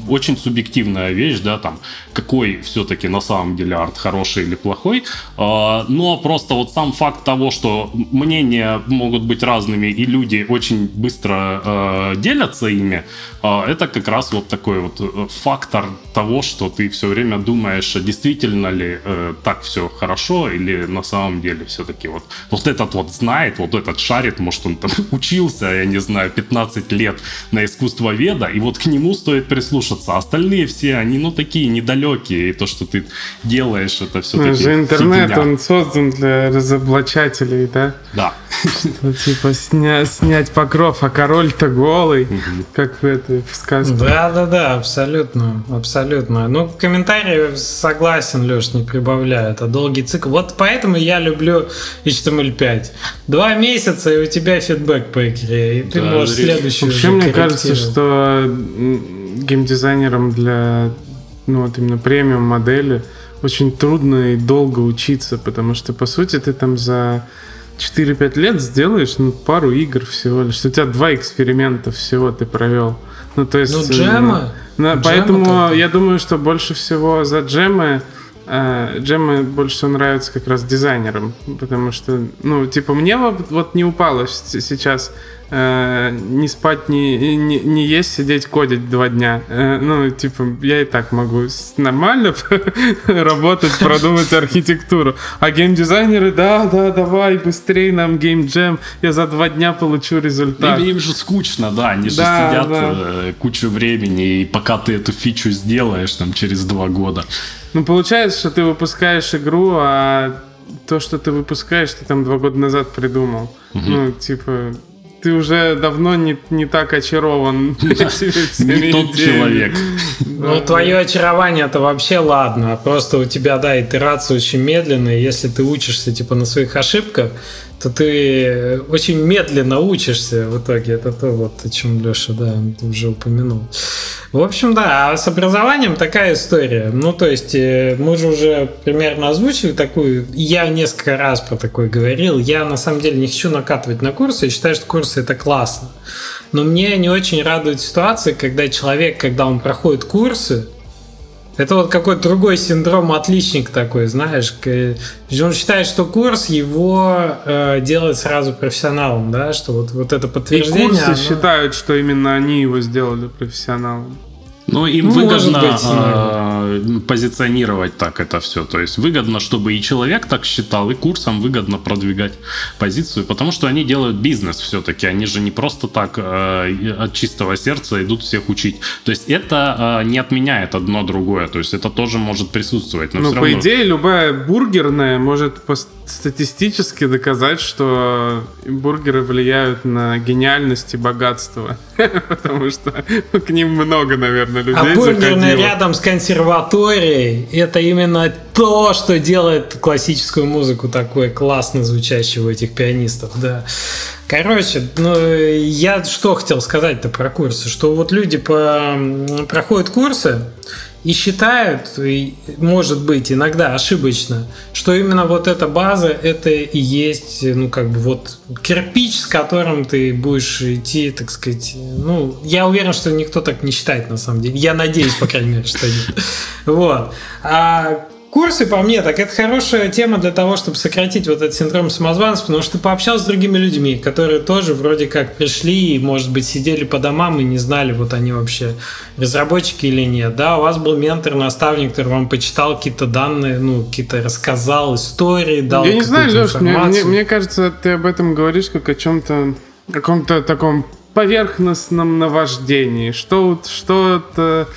очень субъективная вещь, да, там, какой все-таки на самом деле арт, хороший или плохой, а, но просто вот сам факт того, что мнения могут быть разными и люди очень быстро э, делятся ими, э, это как раз вот такой вот э, фактор того, что ты все время думаешь, а действительно ли э, так все хорошо или на самом деле все-таки вот, вот этот вот знает, вот этот шарит, может он там учился, я не знаю, 15 лет на искусство веда, и вот к нему стоит прислушаться. Остальные все, они ну такие недалекие, и то, что ты делаешь, это все-таки... же интернет, он создан для разоблачателей, да? Да. Что, типа сня, снять покров, а король-то голый, угу. как в этой в сказке. Да, да, да, абсолютно, абсолютно. Ну, комментарии согласен, Леш, не прибавляю. Это долгий цикл. Вот поэтому я люблю HTML5. Два месяца, и у тебя фидбэк по игре, и ты да, можешь следующий Вообще, мне кажется, что геймдизайнерам для ну вот именно премиум модели очень трудно и долго учиться, потому что, по сути, ты там за 4-5 лет сделаешь ну, пару игр всего лишь. У тебя два эксперимента всего ты провел. Ну, то есть... Ну, джема. Ну, джема поэтому я думаю, что больше всего за джемы э, джемы больше всего нравятся как раз дизайнерам, потому что, ну, типа, мне вот, вот не упало сейчас э, не спать, не, не, не есть, сидеть, кодить два дня. Э, ну, типа, я и так могу нормально работать, продумать архитектуру. А геймдизайнеры, да, да, давай, быстрее нам геймджем, я за два дня получу результат. Им, им же скучно, да, они же да, сидят да. Э, кучу времени, и пока ты эту фичу сделаешь, там, через два года. Ну, получается, что ты выпускаешь игру, а то, что ты выпускаешь, ты там два года назад придумал. Угу. Ну, типа, ты уже давно не, не так очарован. Не тот человек. Ну, твое очарование это вообще ладно. Просто у тебя, да, итерация очень медленная. Если ты учишься, типа, на своих ошибках, то ты очень медленно учишься в итоге. Это то, вот, о чем Леша, да, уже упомянул. В общем, да, а с образованием такая история. Ну, то есть, э, мы же уже примерно озвучили такую, я несколько раз про такое говорил, я на самом деле не хочу накатывать на курсы, я считаю, что курсы это классно. Но мне не очень радует ситуация, когда человек, когда он проходит курсы, это вот какой-то другой синдром отличник такой, знаешь. Он считает, что курс его э, делает сразу профессионалом, да, что вот, вот это подтверждение. И курсы оно... считают, что именно они его сделали профессионалом. Ну, им ну, выгодно быть, э, позиционировать так это все. То есть выгодно, чтобы и человек так считал, и курсом выгодно продвигать позицию, потому что они делают бизнес все-таки. Они же не просто так э, от чистого сердца идут всех учить. То есть это э, не отменяет одно другое. То есть это тоже может присутствовать. Но ну, по равно... идее, любая бургерная может статистически доказать, что бургеры влияют на гениальность и богатство. Потому что к ним много, наверное, людей А бургерная рядом с консерваторией – это именно то, что делает классическую музыку такой классно звучащей у этих пианистов, да. Короче, ну, я что хотел сказать-то про курсы, что вот люди по, проходят курсы, и считают, может быть, иногда ошибочно, что именно вот эта база это и есть, ну, как бы вот кирпич, с которым ты будешь идти, так сказать. Ну, я уверен, что никто так не считает на самом деле. Я надеюсь, по крайней мере, что нет. Вот. А Курсы, по мне, так это хорошая тема для того, чтобы сократить вот этот синдром самозванца, потому что ты пообщался с другими людьми, которые тоже вроде как пришли и, может быть, сидели по домам и не знали, вот они вообще разработчики или нет. Да, у вас был ментор, наставник, который вам почитал какие-то данные, ну, какие-то рассказал истории, дал Я не знаю, Леш, мне, мне, мне кажется, ты об этом говоришь как о чем-то, каком-то таком поверхностном наваждении. Что, что-то,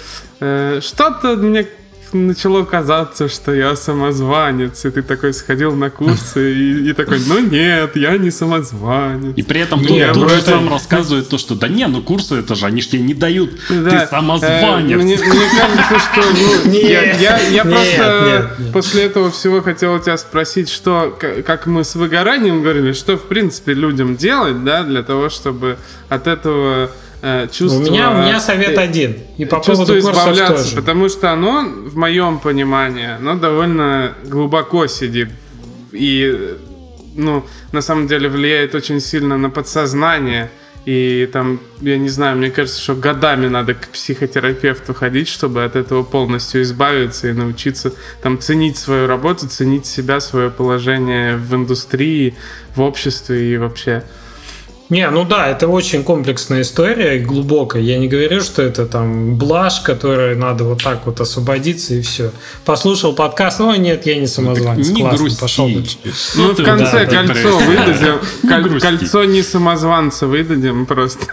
э, что-то мне начало казаться, что я самозванец, и ты такой сходил на курсы и, и такой, ну нет, я не самозванец. И при этом нет, тут, тут сам рассказывает то, что да не, ну курсы это же, они же тебе не дают, да. ты самозванец. Э, мне, мне кажется, что ну, я, я, я нет, просто нет, нет. после этого всего хотел у тебя спросить, что, как мы с выгоранием говорили, что в принципе людям делать, да, для того, чтобы от этого Э, чувство... У меня, у меня совет э, один. И по поводу избавляться, тоже. потому что оно, в моем понимании, оно довольно глубоко сидит. И, ну, на самом деле влияет очень сильно на подсознание. И там, я не знаю, мне кажется, что годами надо к психотерапевту ходить, чтобы от этого полностью избавиться и научиться там ценить свою работу, ценить себя, свое положение в индустрии, в обществе и вообще. Не, ну да, это очень комплексная история, глубокая. Я не говорю, что это там блажь, которой надо вот так вот освободиться и все. Послушал подкаст, ой, нет, я не самозванец. Не Классно, грусти. пошел дальше. Ну, в конце да, кольцо выдадим. Не кольцо не самозванца выдадим просто.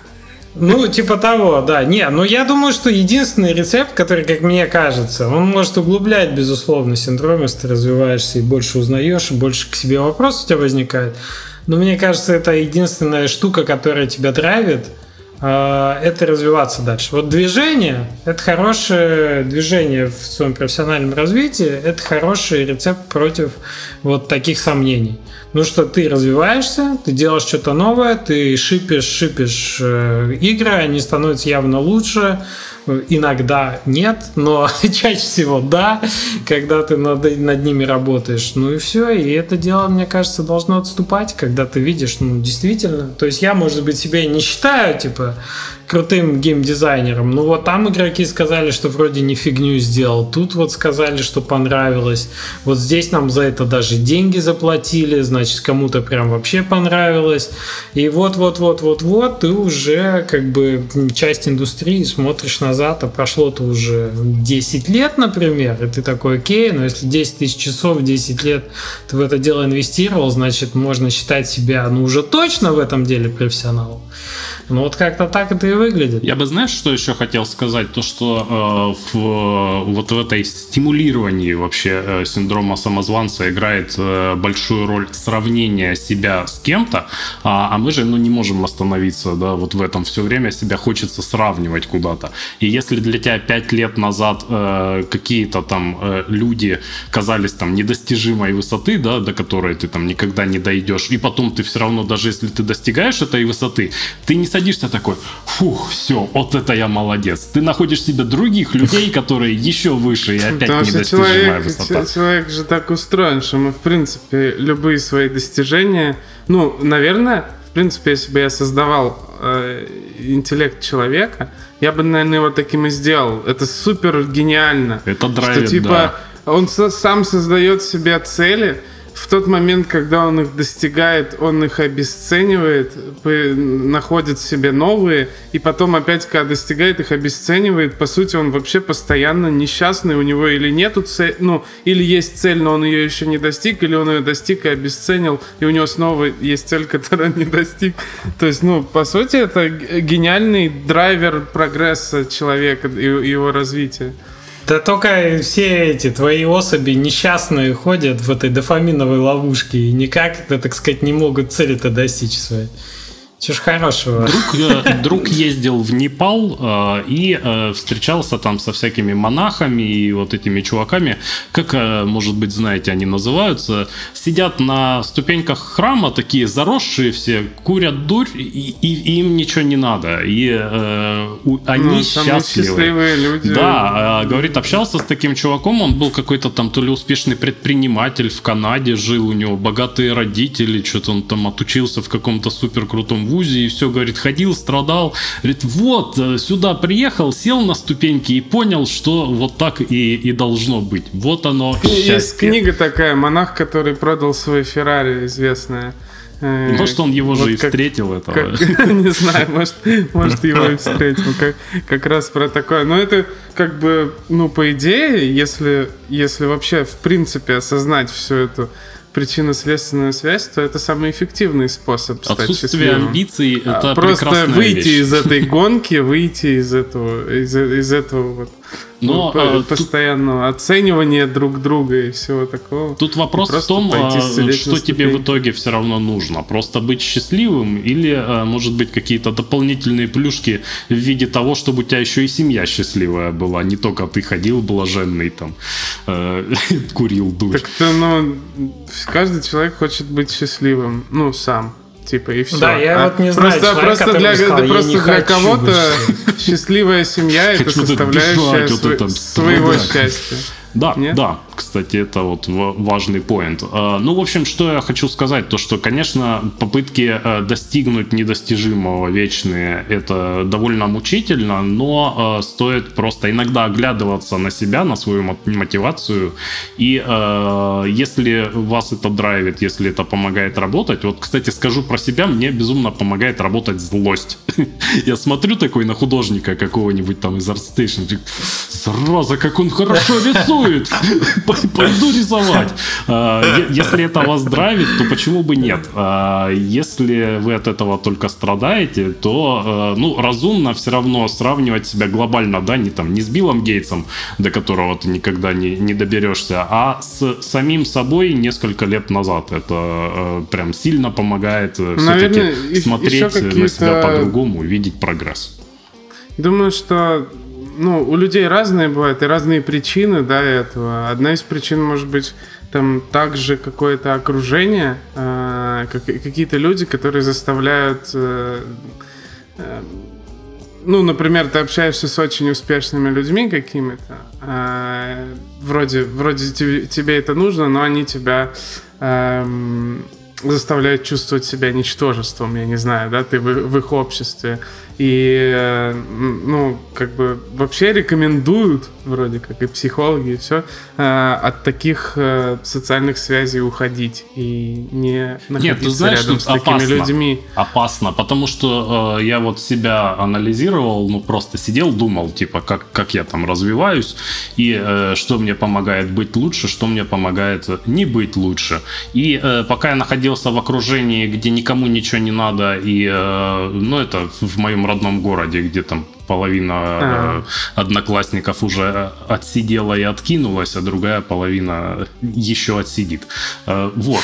Ну, типа того, да. Не, но я думаю, что единственный рецепт, который, как мне кажется, он может углублять, безусловно, синдром, если ты развиваешься и больше узнаешь, и больше к себе вопросов у тебя возникает. Но мне кажется, это единственная штука, которая тебя драйвит, а, это развиваться дальше. Вот движение – это хорошее движение в своем профессиональном развитии, это хороший рецепт против вот таких сомнений. Ну что ты развиваешься, ты делаешь что-то новое, ты шипишь, шипишь э, игры, они становятся явно лучше, иногда нет, но чаще всего да, когда ты над, над ними работаешь. Ну и все, и это дело, мне кажется, должно отступать, когда ты видишь, ну, действительно. То есть я, может быть, себя не считаю, типа, крутым геймдизайнером. Ну вот там игроки сказали, что вроде не фигню сделал. Тут вот сказали, что понравилось. Вот здесь нам за это даже деньги заплатили, значит, кому-то прям вообще понравилось. И вот-вот-вот-вот-вот ты уже как бы часть индустрии смотришь назад, а прошло-то уже 10 лет, например, и ты такой, окей, но если 10 тысяч часов, 10 лет ты в это дело инвестировал, значит, можно считать себя, ну, уже точно в этом деле профессионалом. Ну вот как-то так это и выглядит. Я бы, знаешь, что еще хотел сказать? То, что э, в, вот в этой стимулировании вообще э, синдрома самозванца играет э, большую роль сравнения себя с кем-то, а, а мы же ну, не можем остановиться да, вот в этом все время, себя хочется сравнивать куда-то. И если для тебя пять лет назад э, какие-то там э, люди казались там недостижимой высоты, да, до которой ты там никогда не дойдешь, и потом ты все равно, даже если ты достигаешь этой высоты, ты не садишься такой, фух, все, вот это я молодец. Ты находишь себе других людей, которые еще выше и опять Потому недостижимая человек, высота. Человек же так устроен, что мы, в принципе, любые свои достижения, ну, наверное, в принципе, если бы я создавал э, интеллект человека, я бы, наверное, его таким и сделал. Это супер гениально. Это драйвит, что, типа, да. он со- сам создает себе цели, в тот момент, когда он их достигает, он их обесценивает, находит себе новые, и потом опять, когда достигает их, обесценивает. По сути, он вообще постоянно несчастный, у него или нету цели, ну, или есть цель, но он ее еще не достиг, или он ее достиг и обесценил, и у него снова есть цель, которую он не достиг. То есть, ну, по сути, это гениальный драйвер прогресса человека и его развития. Да только все эти твои особи несчастные ходят в этой дофаминовой ловушке и никак, так сказать, не могут цели-то достичь своей. Чего ж хорошего. Друг, э, друг ездил в Непал э, и э, встречался там со всякими монахами и вот этими чуваками, как, э, может быть, знаете, они называются, сидят на ступеньках храма, такие заросшие все, курят дурь, и, и им ничего не надо. И э, у, они ну, счастливы. люди. Да, э, говорит, общался с таким чуваком, он был какой-то там то ли успешный предприниматель в Канаде, жил у него богатые родители, что-то он там отучился в каком-то супер крутом ВУЗе и все, говорит, ходил, страдал. Говорит, вот, э, сюда приехал, сел на ступеньки и понял, что вот так и, и должно быть. Вот оно счастье. Есть книга такая, монах, который продал свой Феррари, известная. Э, может, он его вот же и как, встретил этого. Как, не знаю, может, может его и встретил. Как, как раз про такое. Но это как бы, ну, по идее, если, если вообще в принципе осознать всю эту причинно-следственную связь, то это самый эффективный способ стать Отсутствие счастливым. амбиций а, — это Просто выйти вещь. из этой гонки, выйти из этого, из, из этого вот но ну, а, постоянного тут... оценивания друг друга и всего такого. Тут вопрос в том, а, что тебе в итоге все равно нужно. Просто быть счастливым или, а, может быть, какие-то дополнительные плюшки в виде того, чтобы у тебя еще и семья счастливая была, не только ты ходил блаженный там, э, курил дурь. Так, ну, каждый человек хочет быть счастливым, ну, сам типа, и все. Да, я а вот не знаю, Просто, человек, просто для, сказал, просто для кого-то счастливая семья это составляющая своего счастья. Да, Нет? да, кстати, это вот важный поинт. А, ну, в общем, что я хочу сказать, то что, конечно, попытки э, достигнуть недостижимого вечные, это довольно мучительно, но э, стоит просто иногда оглядываться на себя, на свою мотивацию, и э, если вас это драйвит, если это помогает работать, вот, кстати, скажу про себя, мне безумно помогает работать злость. Я смотрю такой на художника какого-нибудь там из ArtStation, сразу как он хорошо рисует, пойду рисовать. А, если это вас драйвит, то почему бы нет? А, если вы от этого только страдаете, то а, ну, разумно все равно сравнивать себя глобально, да, не там не с Биллом Гейтсом, до которого ты никогда не, не доберешься, а с самим собой несколько лет назад. Это прям сильно помогает э, все-таки смотреть на себя по-другому, видеть прогресс. Думаю, что ну, у людей разные бывают и разные причины, да, этого. Одна из причин может быть там также какое-то окружение, э, как, какие-то люди, которые заставляют, э, э, ну, например, ты общаешься с очень успешными людьми какими-то, э, вроде, вроде тебе, тебе это нужно, но они тебя э, заставляют чувствовать себя ничтожеством, я не знаю, да, ты в, в их обществе. И, ну, как бы вообще рекомендуют, вроде как и психологи, и все, э, от таких э, социальных связей уходить и не находиться Нет, ты знаешь, рядом с такими опасно, людьми. Опасно, потому что э, я вот себя анализировал, ну, просто сидел, думал, типа, как, как я там развиваюсь, и э, что мне помогает быть лучше, что мне помогает не быть лучше. И э, пока я находился в окружении, где никому ничего не надо, и, э, ну, это в моем родном городе, где там половина а. одноклассников уже отсидела и откинулась, а другая половина еще отсидит. Вот.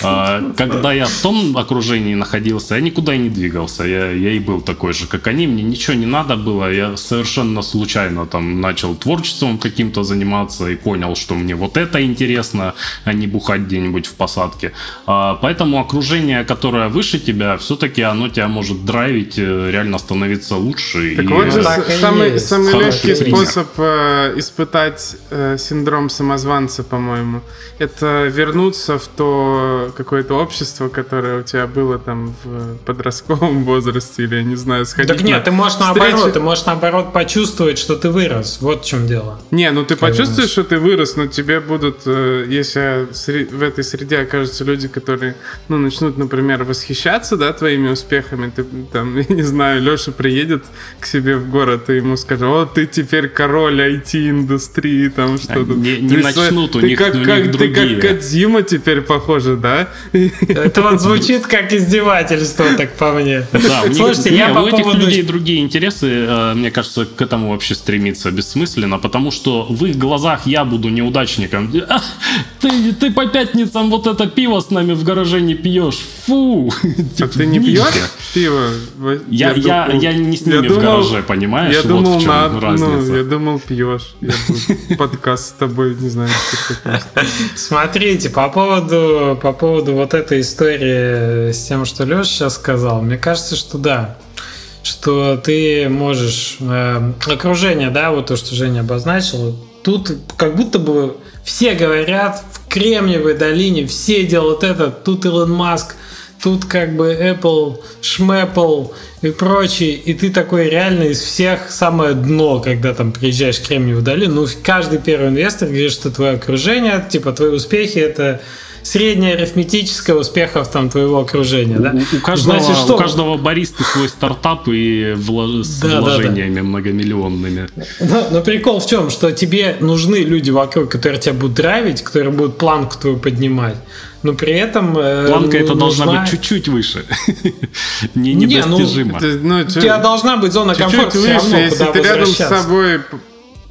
Когда я в том окружении находился, я никуда и не двигался. Я, я и был такой же, как они. Мне ничего не надо было. Я совершенно случайно там начал творчеством каким-то заниматься и понял, что мне вот это интересно, а не бухать где-нибудь в посадке. Поэтому окружение, которое выше тебя, все-таки оно тебя может драйвить, э, реально становиться лучше. Так и вот же самый, самый легкий способ э, испытать э, синдром самозванца, по-моему, это вернуться в то какое-то общество, которое у тебя было там в подростковом возрасте, или, я не знаю, сходить Так нет, ты можешь встречи... наоборот, ты можешь наоборот почувствовать, что ты вырос. Вот в чем дело. Не, ну ты почувствуешь, что ты вырос, но тебе будут, э, если в этой среде окажутся люди, которые, ну, начнут, например, восхищаться, да, твоими успехами, ты там, я не знаю, Леша приедет к себе в город и ему скажет, о, ты теперь король IT-индустрии, там что-то. Не, не ты начнут, у них, как, у них как, другие. Ты как Кадзима теперь похоже, да? Это вот звучит как издевательство, так по мне. Да, Слушайте, не, я по у этих поводу... людей другие интересы, э, мне кажется, к этому вообще стремиться бессмысленно, потому что в их глазах я буду неудачником. Ты, ты по пятницам вот это пиво с нами в гараже не пьешь. Фу! А ты не пьешь пиво? Я, я, я, я не с ними в гараже, понимаешь? Я вот думал, в чем на, разница. Ну, я думал, пьешь. Я подкаст с тобой, не знаю, что Смотрите, по поводу, по поводу вот этой истории с тем, что Леша сейчас сказал, мне кажется, что да, что ты можешь э, окружение, да, вот то, что Женя обозначил, тут как будто бы все говорят в Кремниевой долине, все делают это, тут Илон Маск, тут как бы Apple, Шмэппл и прочие, и ты такой реально из всех самое дно, когда там приезжаешь в Кремниевую долину, ну, каждый первый инвестор говорит, что твое окружение, типа, твои успехи, это среднее арифметическое успехов там твоего окружения, да? У, у каждого, Значит, что? у каждого бариста свой стартап и влож... с да, вложениями да, да. многомиллионными. Но, но прикол в чем, что тебе нужны люди вокруг, которые тебя будут драйвить, которые будут планку твою поднимать. Но при этом... Э, Планка это должна быть чуть-чуть выше. Не ну, недостижимо. Ну, у тебя должна быть зона комфорта все равно, если ты рядом с собой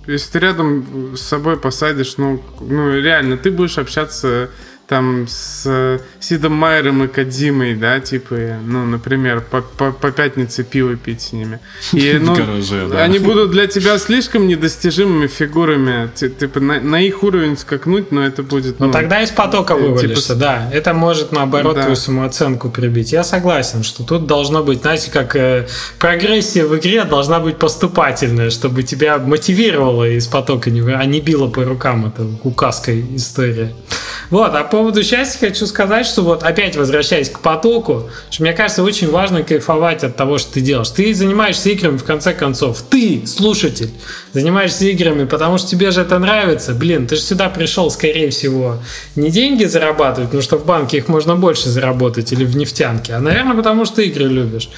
если ты рядом с собой посадишь, ну, ну реально, ты будешь общаться там с Сидом Майером и Кадзимой, да, типа, ну, например, по, по, по пятнице пиво пить с ними. И, ну, гараже, да. Они будут для тебя слишком недостижимыми фигурами, типа, на, на их уровень скакнуть, но это будет... Ну, ну тогда из потока типа вывалишься, типа... да. Это может, наоборот, да. твою самооценку прибить. Я согласен, что тут должно быть, знаете, как э, прогрессия в игре должна быть поступательная, чтобы тебя мотивировало из потока, а не било по рукам. Это указка история. Вот, а по поводу счастья хочу сказать, что вот опять возвращаясь к потоку, что мне кажется очень важно кайфовать от того, что ты делаешь. Ты занимаешься играми, в конце концов. Ты, слушатель, занимаешься играми, потому что тебе же это нравится. Блин, ты же сюда пришел, скорее всего, не деньги зарабатывать, потому что в банке их можно больше заработать или в нефтянке, а, наверное, потому что игры любишь.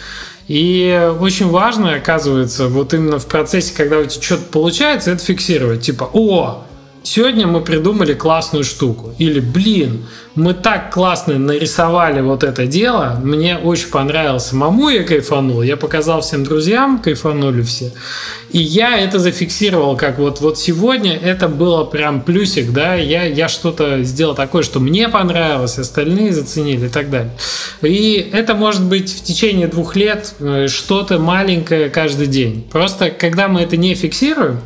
И очень важно, оказывается, вот именно в процессе, когда у тебя что-то получается, это фиксировать. Типа, о, сегодня мы придумали классную штуку. Или, блин, мы так классно нарисовали вот это дело, мне очень понравилось самому, я кайфанул, я показал всем друзьям, кайфанули все. И я это зафиксировал, как вот, вот сегодня это было прям плюсик, да, я, я что-то сделал такое, что мне понравилось, остальные заценили и так далее. И это может быть в течение двух лет э, что-то маленькое каждый день. Просто когда мы это не фиксируем,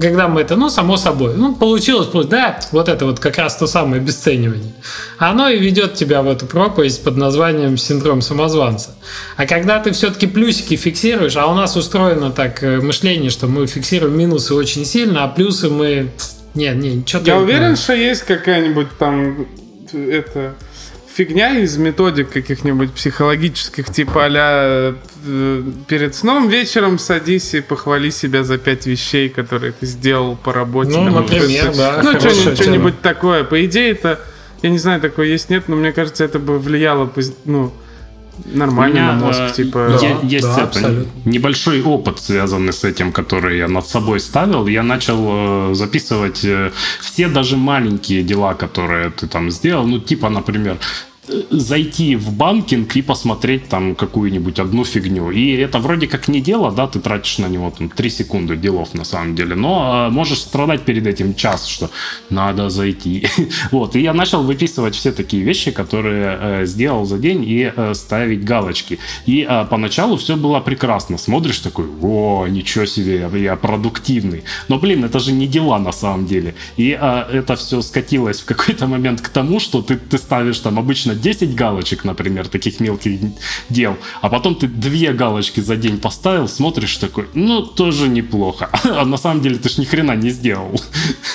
когда мы это, ну, само собой, ну, получилось, да, вот это вот как раз то самое обесценивание. Оно и ведет тебя в эту пропасть под названием синдром самозванца. А когда ты все-таки плюсики фиксируешь, а у нас устроено так э, мышление, что мы фиксируем минусы очень сильно, а плюсы мы... Не, не, что-то... Я уверен, что есть какая-нибудь там это фигня из методик каких-нибудь психологических, типа а перед сном вечером садись и похвали себя за пять вещей, которые ты сделал по работе. Ну, там, например, да. Ну, что-нибудь, что-нибудь такое. По идее, это, я не знаю, такое есть, нет, но мне кажется, это бы влияло, ну, Нормально меня, на мозг, э, типа. Да, есть да, это абсолютно. небольшой опыт, связанный с этим, который я над собой ставил. Я начал э, записывать э, все даже маленькие дела, которые ты там сделал. Ну, типа, например, зайти в банкинг и посмотреть там какую-нибудь одну фигню. И это вроде как не дело, да, ты тратишь на него там 3 секунды делов на самом деле, но э, можешь страдать перед этим час, что надо зайти. вот, и я начал выписывать все такие вещи, которые э, сделал за день и э, ставить галочки. И э, поначалу все было прекрасно. Смотришь такой, о, ничего себе, я продуктивный. Но, блин, это же не дела на самом деле. И э, это все скатилось в какой-то момент к тому, что ты, ты ставишь там обычно 10 галочек, например, таких мелких дел, а потом ты две галочки за день поставил, смотришь такой, ну, тоже неплохо. А на самом деле ты ж ни хрена не сделал.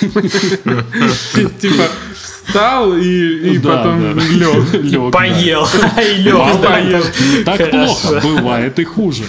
Типа, встал и, и да, потом да. лег. лег поел. Да. И лег. Поел. Так плохо. Бывает и хуже.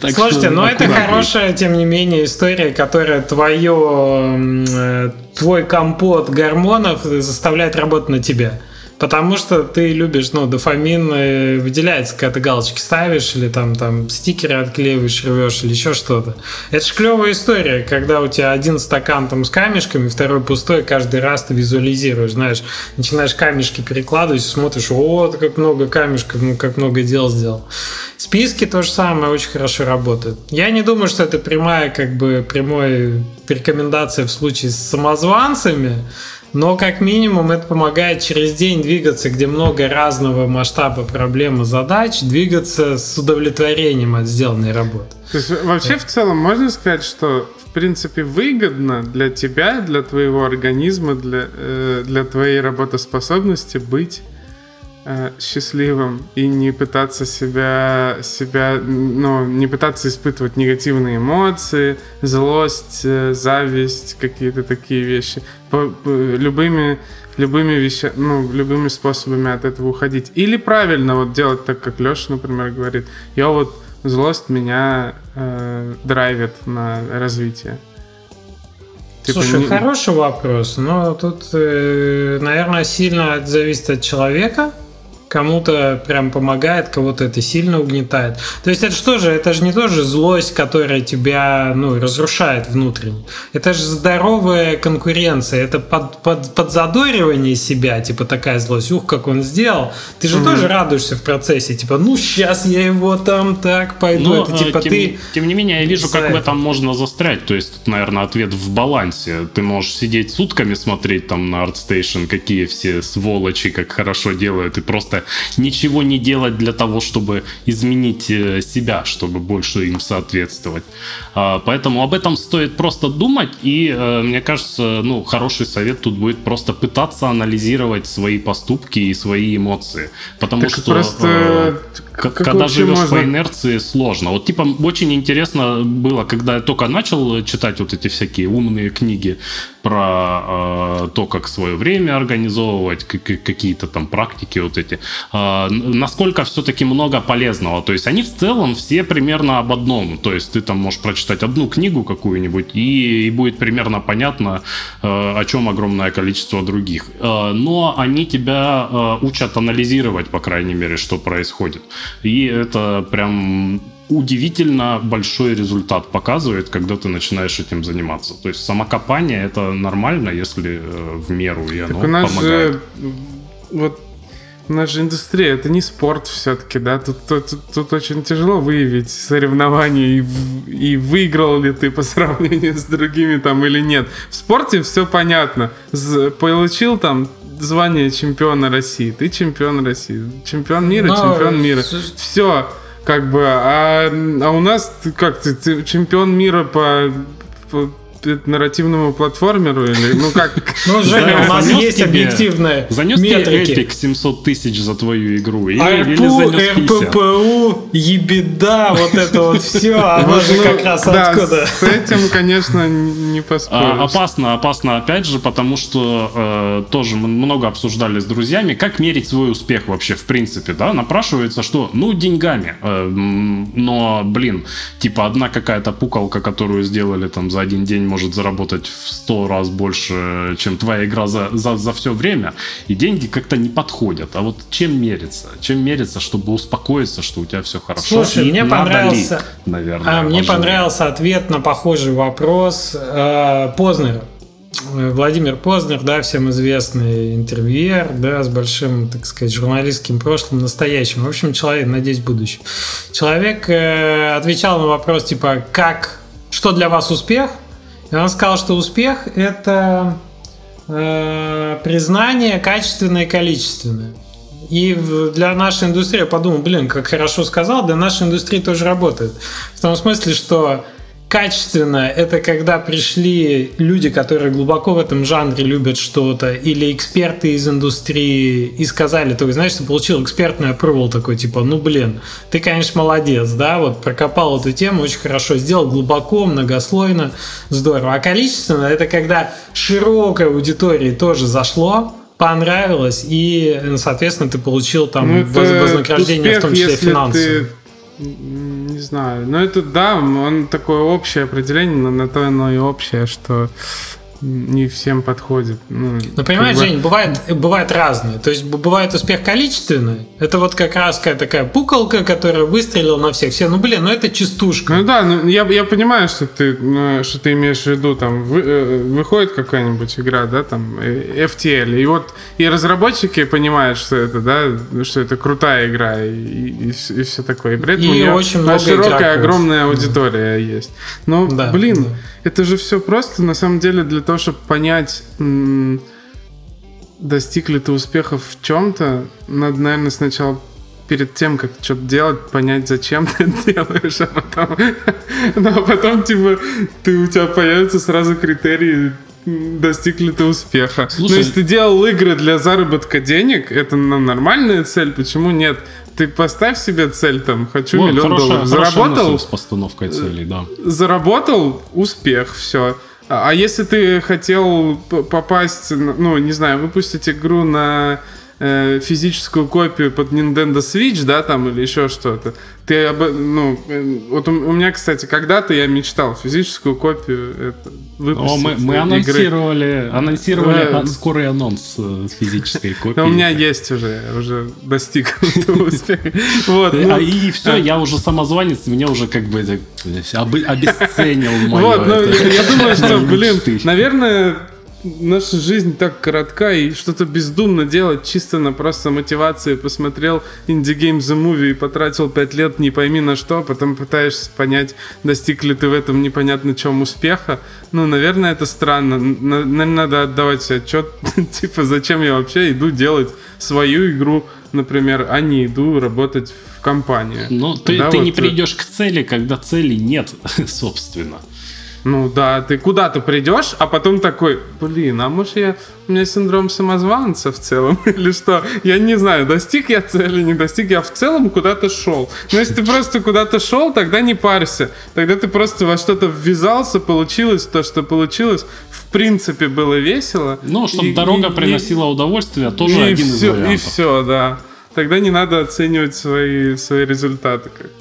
Слушайте, но ну, это хорошая, тем не менее, история, которая твое, э, твой компот гормонов заставляет работать на тебя. Потому что ты любишь, ну, дофамин э, выделяется, когда ты галочки ставишь, или там, там стикеры отклеиваешь, рвешь, или еще что-то. Это же клевая история, когда у тебя один стакан там с камешками, второй пустой, каждый раз ты визуализируешь, знаешь, начинаешь камешки перекладывать, смотришь, вот как много камешков, ну, как много дел сделал. Списки то же самое очень хорошо работают. Я не думаю, что это прямая, как бы, прямой рекомендация в случае с самозванцами, но как минимум это помогает через день двигаться, где много разного масштаба проблем и задач, двигаться с удовлетворением от сделанной работы. То есть вообще в целом можно сказать, что в принципе выгодно для тебя, для твоего организма, для, э, для твоей работоспособности быть Э, счастливым и не пытаться себя, себя, ну, не пытаться испытывать негативные эмоции, злость, э, зависть, какие-то такие вещи. По, по, любыми, любыми вещами, ну, любыми способами от этого уходить. Или правильно вот делать так, как Леша, например, говорит. Я вот злость меня э, драйвит на развитие. Типа Слушай, не... хороший вопрос, но тут, э, наверное, сильно зависит от человека, кому-то прям помогает, кого-то это сильно угнетает. То есть это что же, это же не тоже злость, которая тебя ну, разрушает внутренне. Это же здоровая конкуренция, это под, под, подзадоривание себя, типа такая злость, ух, как он сделал. Ты же mm-hmm. тоже радуешься в процессе, типа, ну сейчас я его там так пойду. Но, это типа тем, ты... Тем не менее, я вижу, как в этом можно застрять. То есть, наверное, ответ в балансе. Ты можешь сидеть сутками смотреть там на ArtStation, какие все сволочи, как хорошо делают, и просто просто ничего не делать для того, чтобы изменить э, себя, чтобы больше им соответствовать. А, поэтому об этом стоит просто думать, и э, мне кажется, ну, хороший совет тут будет просто пытаться анализировать свои поступки и свои эмоции. Потому так что просто... Э, как когда живешь можно... по инерции, сложно. Вот типа очень интересно было, когда я только начал читать вот эти всякие умные книги про э, то, как свое время организовывать, какие-то там практики вот эти. Э, насколько все-таки много полезного. То есть они в целом все примерно об одном. То есть ты там можешь прочитать одну книгу какую-нибудь и, и будет примерно понятно, э, о чем огромное количество других. Э, но они тебя э, учат анализировать, по крайней мере, что происходит. И это прям удивительно большой результат показывает, когда ты начинаешь этим заниматься. То есть самокопание это нормально, если э, в меру, и оно так у нас помогает. Же, вот у нас же индустрия, это не спорт все-таки, да, тут, тут, тут очень тяжело выявить соревнования и, и выиграл ли ты по сравнению с другими там или нет. В спорте все понятно. Получил там звание чемпиона России, ты чемпион России, чемпион мира, Но... чемпион мира. Все, как бы, а, а у нас как ты, ты чемпион мира по, по нарративному платформеру или ну как? Ну, Женя, у нас есть объективная Занес тебе Эпик 700 тысяч за твою игру? РППУ, ебеда, вот это вот все, а вот же как раз откуда. С этим, конечно, не поспоришь. А, опасно, опасно опять же, потому что э, тоже много обсуждали с друзьями, как мерить свой успех вообще в принципе, да, напрашивается, что, ну, деньгами, э, но, блин, типа одна какая-то пукалка, которую сделали там за один день может заработать в 100 раз больше, чем твоя игра за, за, за все время, и деньги как-то не подходят. А вот чем мериться? Чем мериться, чтобы успокоиться, что у тебя все хорошо? Слушай, и мне понравился, ли, наверное, а, мне понравился ответ на похожий вопрос э, Познера. Владимир Познер, да, всем известный интервьюер, да, с большим, так сказать, журналистским прошлым, настоящим. В общем, человек, надеюсь, будущем. Человек э, отвечал на вопрос, типа, как, что для вас успех? Он сказал, что успех – это э, признание качественное и количественное. И для нашей индустрии я подумал, блин, как хорошо сказал, для нашей индустрии тоже работает. В том смысле, что качественно это когда пришли люди, которые глубоко в этом жанре любят что-то, или эксперты из индустрии и сказали, то знаешь, ты получил экспертный approval такой, типа, ну блин, ты, конечно, молодец, да, вот прокопал эту тему, очень хорошо сделал, глубоко, многослойно, здорово. А количественно это когда широкой аудитории тоже зашло, понравилось, и, соответственно, ты получил там ну, вознаграждение, успех, в том числе финансовое. Ты не знаю. Но это да, он такое общее определение, но на то оно и общее, что не всем подходит. Ну, ну понимаешь, бы... Жень, бывает, бывает разные. То есть бывает успех количественный. Это вот как раз такая пукалка, которая выстрелила на всех. Все, ну блин, ну это чистушка. Ну да, ну я, я понимаю, что ты, ну, что ты имеешь в виду, там вы, э, выходит какая-нибудь игра, да, там э, FTL, и вот и разработчики понимают, что это, да, что это крутая игра и, и, и все такое. И при этом и у очень много широкая, игроков. огромная аудитория есть. Но, да, блин, да это же все просто, на самом деле, для того, чтобы понять, достиг ли ты успеха в чем-то, надо, наверное, сначала перед тем, как что-то делать, понять, зачем ты это делаешь, а потом, ну, а потом, типа, ты, у тебя появятся сразу критерии, достиг ли ты успеха. Ну, Слушай, Но если ты делал игры для заработка денег, это ну, нормальная цель, почему нет? Ты поставь себе цель там, хочу вот, миллион хорошая, долларов. Заработал? с постановкой целей, да. Заработал, успех, все. А, а если ты хотел попасть, ну, не знаю, выпустить игру на э, физическую копию под Nintendo Switch, да, там, или еще что-то, ты, об, ну, э, вот у, у меня, кстати, когда-то я мечтал физическую копию это, выпустить. О, мы, мы анонсировали, игры. анонсировали да. скорый анонс э, физической копии. у меня есть уже, уже достиг успеха. Вот, а, ну, и все, я уже самозванец, мне уже как бы обесценил мое. Вот, ну, я думаю, что, блин, наверное, наша жизнь так коротка, и что-то бездумно делать чисто на просто мотивации. Посмотрел Indie Game The Movie и потратил 5 лет не пойми на что, а потом пытаешься понять, достиг ли ты в этом непонятно чем успеха. Ну, наверное, это странно. Наверное, надо отдавать себе отчет, типа, зачем я вообще иду делать свою игру, например, а не иду работать в компании. Ну, ты, ты вот... не придешь к цели, когда цели нет, собственно. Ну да, ты куда-то придешь, а потом такой, блин, а может я, у меня синдром самозванца в целом, или что? Я не знаю, достиг я цели, не достиг, я в целом куда-то шел. Но если ты просто куда-то шел, тогда не парься. Тогда ты просто во что-то ввязался, получилось то, что получилось. В принципе, было весело. Ну, чтобы и, дорога и, приносила и, удовольствие, тоже и один все, из вариантов. И все, да. Тогда не надо оценивать свои, свои результаты как-то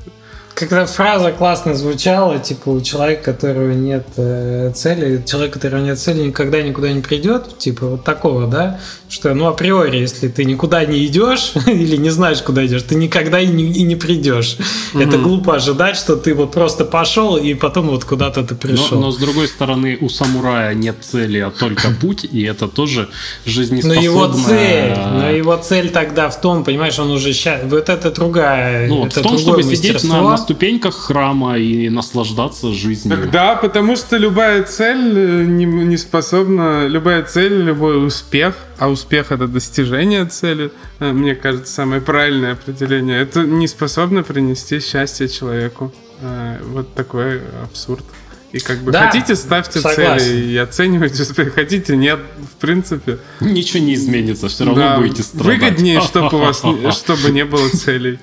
когда фраза классно звучала, типа у человека, которого нет э, цели, человек, которого нет цели, никогда никуда не придет, типа вот такого, да, что, ну, априори, если ты никуда не идешь или не знаешь, куда идешь, ты никогда и не, и не придешь. Угу. Это глупо ожидать, что ты вот просто пошел и потом вот куда-то ты пришел. Но, но с другой стороны, у самурая нет цели, а только путь, и это тоже жизнеспособная... Но его цель, но его цель тогда в том, понимаешь, он уже сейчас... Вот это другая... Ну, это в том, чтобы сидеть на, на ступеньках храма и наслаждаться жизнью. Так да, потому что любая цель э, не, не способна... Любая цель, любой успех, а успех это достижение цели, э, мне кажется, самое правильное определение. Это не способно принести счастье человеку. Э, вот такой абсурд. И как бы да, хотите, ставьте согласен. цели и оценивайте успех. Хотите, нет, в принципе. Ничего не изменится, все равно да, будете страдать. Выгоднее, чтобы у вас чтобы не было целей.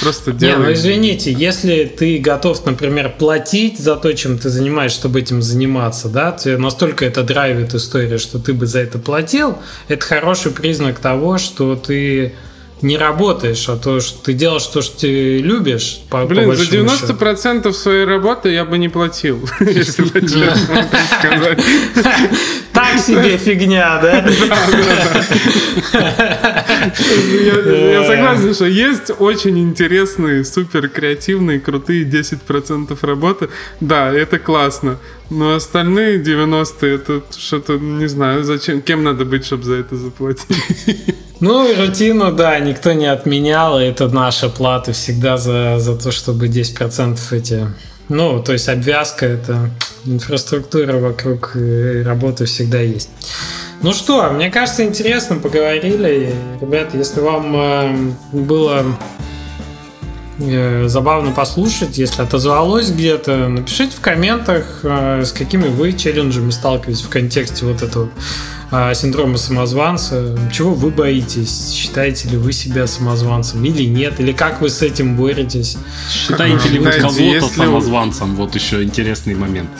Просто делай. Не, ну извините, если ты готов, например, платить за то, чем ты занимаешься, чтобы этим заниматься, да, тебе настолько это драйвит история, что ты бы за это платил, это хороший признак того, что ты не работаешь, а то, что ты делаешь то, что ты любишь. По, Блин, по за 90% счету. своей работы я бы не платил, если бы сказать. Так себе фигня, да? Я согласен, что есть очень интересные, супер креативные, крутые 10% работы. Да, это классно. Но остальные 90 это что-то, не знаю, зачем, кем надо быть, чтобы за это заплатить. Ну, рутину, да, никто не отменял. Это наша плата всегда за, за то, чтобы 10% эти... Ну, то есть обвязка, это инфраструктура вокруг работы всегда есть. Ну что, мне кажется, интересно поговорили. Ребята, если вам э, было забавно послушать, если отозвалось где-то, напишите в комментах, э, с какими вы челленджами сталкиваетесь в контексте вот этого синдрома самозванца. Чего вы боитесь? Считаете ли вы себя самозванцем или нет? Или как вы с этим боретесь? Считаете ли вы кого-то самозванцем? Вот еще интересный момент.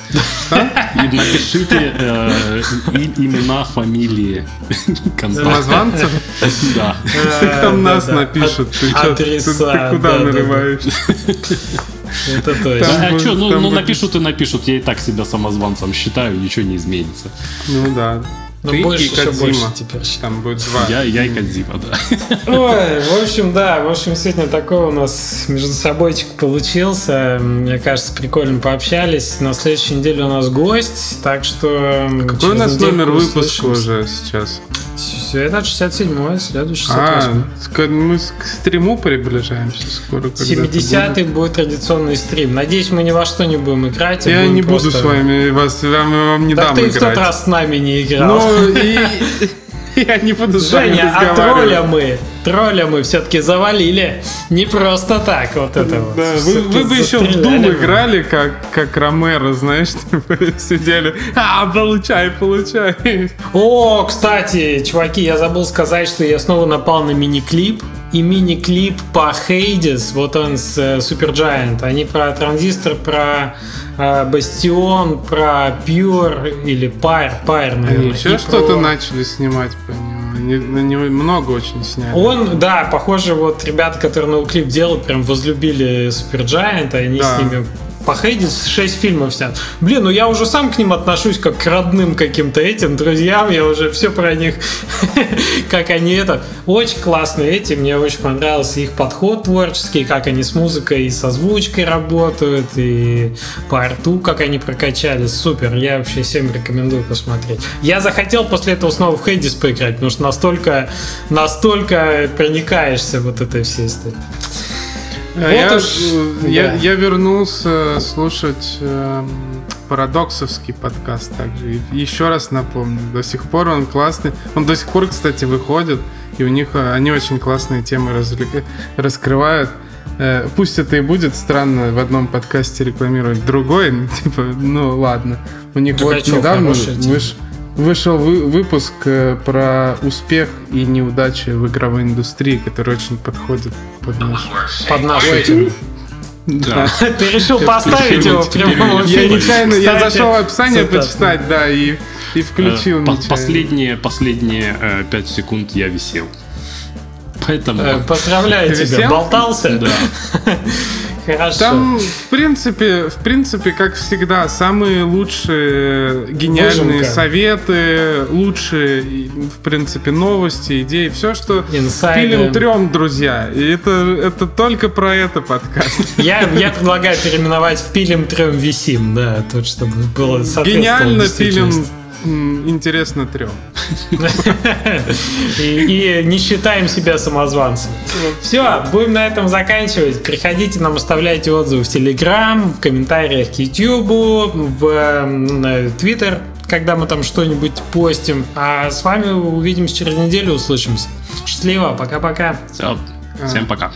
И напишите э, имена, фамилии. Самозванцев? Да. Там нас напишут. Ты куда нарываешься? Это точно. А что, ну, ну напишут и напишут, я и так себя самозванцем считаю, ничего не изменится. Ну да. Но Ты больше, и больше теперь. Там будет два. Я, я и Кадзима, да. Ой, в общем, да. В общем, сегодня такой у нас между собойчик получился. Мне кажется, прикольно пообщались. На следующей неделе у нас гость, так что... Какой у нас номер выпуска уже сейчас? Это 67-й, следующий 68 А, мы к стриму приближаемся скоро. 70-й будет. будет традиционный стрим. Надеюсь, мы ни во что не будем играть. А Я не просто... буду с вами, вас, вам, вам не да дам ты играть. в тот раз с нами не играл. Ну, и... Я не буду с вами Женя, а тролля мы, тролля мы все-таки завалили. Не просто так вот это вот. Да, вы, вы бы еще в Дум играли, как, как Ромеро, знаешь, типа, сидели. А, получай, получай. О, кстати, чуваки, я забыл сказать, что я снова напал на мини-клип. И мини-клип по Хейдис, вот он с э, Supergiant. Они про транзистор, про Бастион, про Pure или Pyre, Pyre, наверное. Еще что-то про... начали снимать по нему. На него много очень сняли. Он, да, похоже, вот ребята, которые новый клип делают, прям возлюбили и они да. с ними по Хейдис 6 фильмов снят. Блин, ну я уже сам к ним отношусь как к родным каким-то этим друзьям, я уже все про них, как они это. Очень классные эти, мне очень понравился их подход творческий, как они с музыкой и со озвучкой работают, и по рту, как они прокачались. Супер, я вообще всем рекомендую посмотреть. Я захотел после этого снова в Хейдис поиграть, потому что настолько, настолько проникаешься вот этой всей историей. А вот я, уж, я, да. я вернулся слушать э, парадоксовский подкаст также. И еще раз напомню, до сих пор он классный. Он до сих пор, кстати, выходит, и у них э, они очень классные темы развлек... раскрывают. Э, пусть это и будет странно в одном подкасте рекламировать другой, типа, ну ладно. У них так вот недавно выш... Вышел вы, выпуск э, про успех и неудачи в игровой индустрии, который очень подходит под наш. Под нашу тему. Да. Ты решил поставить его в прямом Я нечаянно, я зашел в описание почитать, да, и, и включил э, Последние, последние э, 5 секунд я висел. Поэтому... Э, поздравляю тебя, болтался? Да. Хорошо. Там, в принципе, в принципе, как всегда, самые лучшие гениальные Выжимка. советы, лучшие, в принципе, новости, идеи, все, что Инсайды. пилим трем, друзья. И это, это только про это подкаст. Я, я предлагаю переименовать в пилим трем висим, да, тут чтобы было Гениально пилим интересно трем. И, не считаем себя самозванцем. Все, будем на этом заканчивать. Приходите нам, оставляйте отзывы в Телеграм, в комментариях к YouTube, в Твиттер, когда мы там что-нибудь постим. А с вами увидимся через неделю, услышимся. Счастливо, пока-пока. Все, всем пока.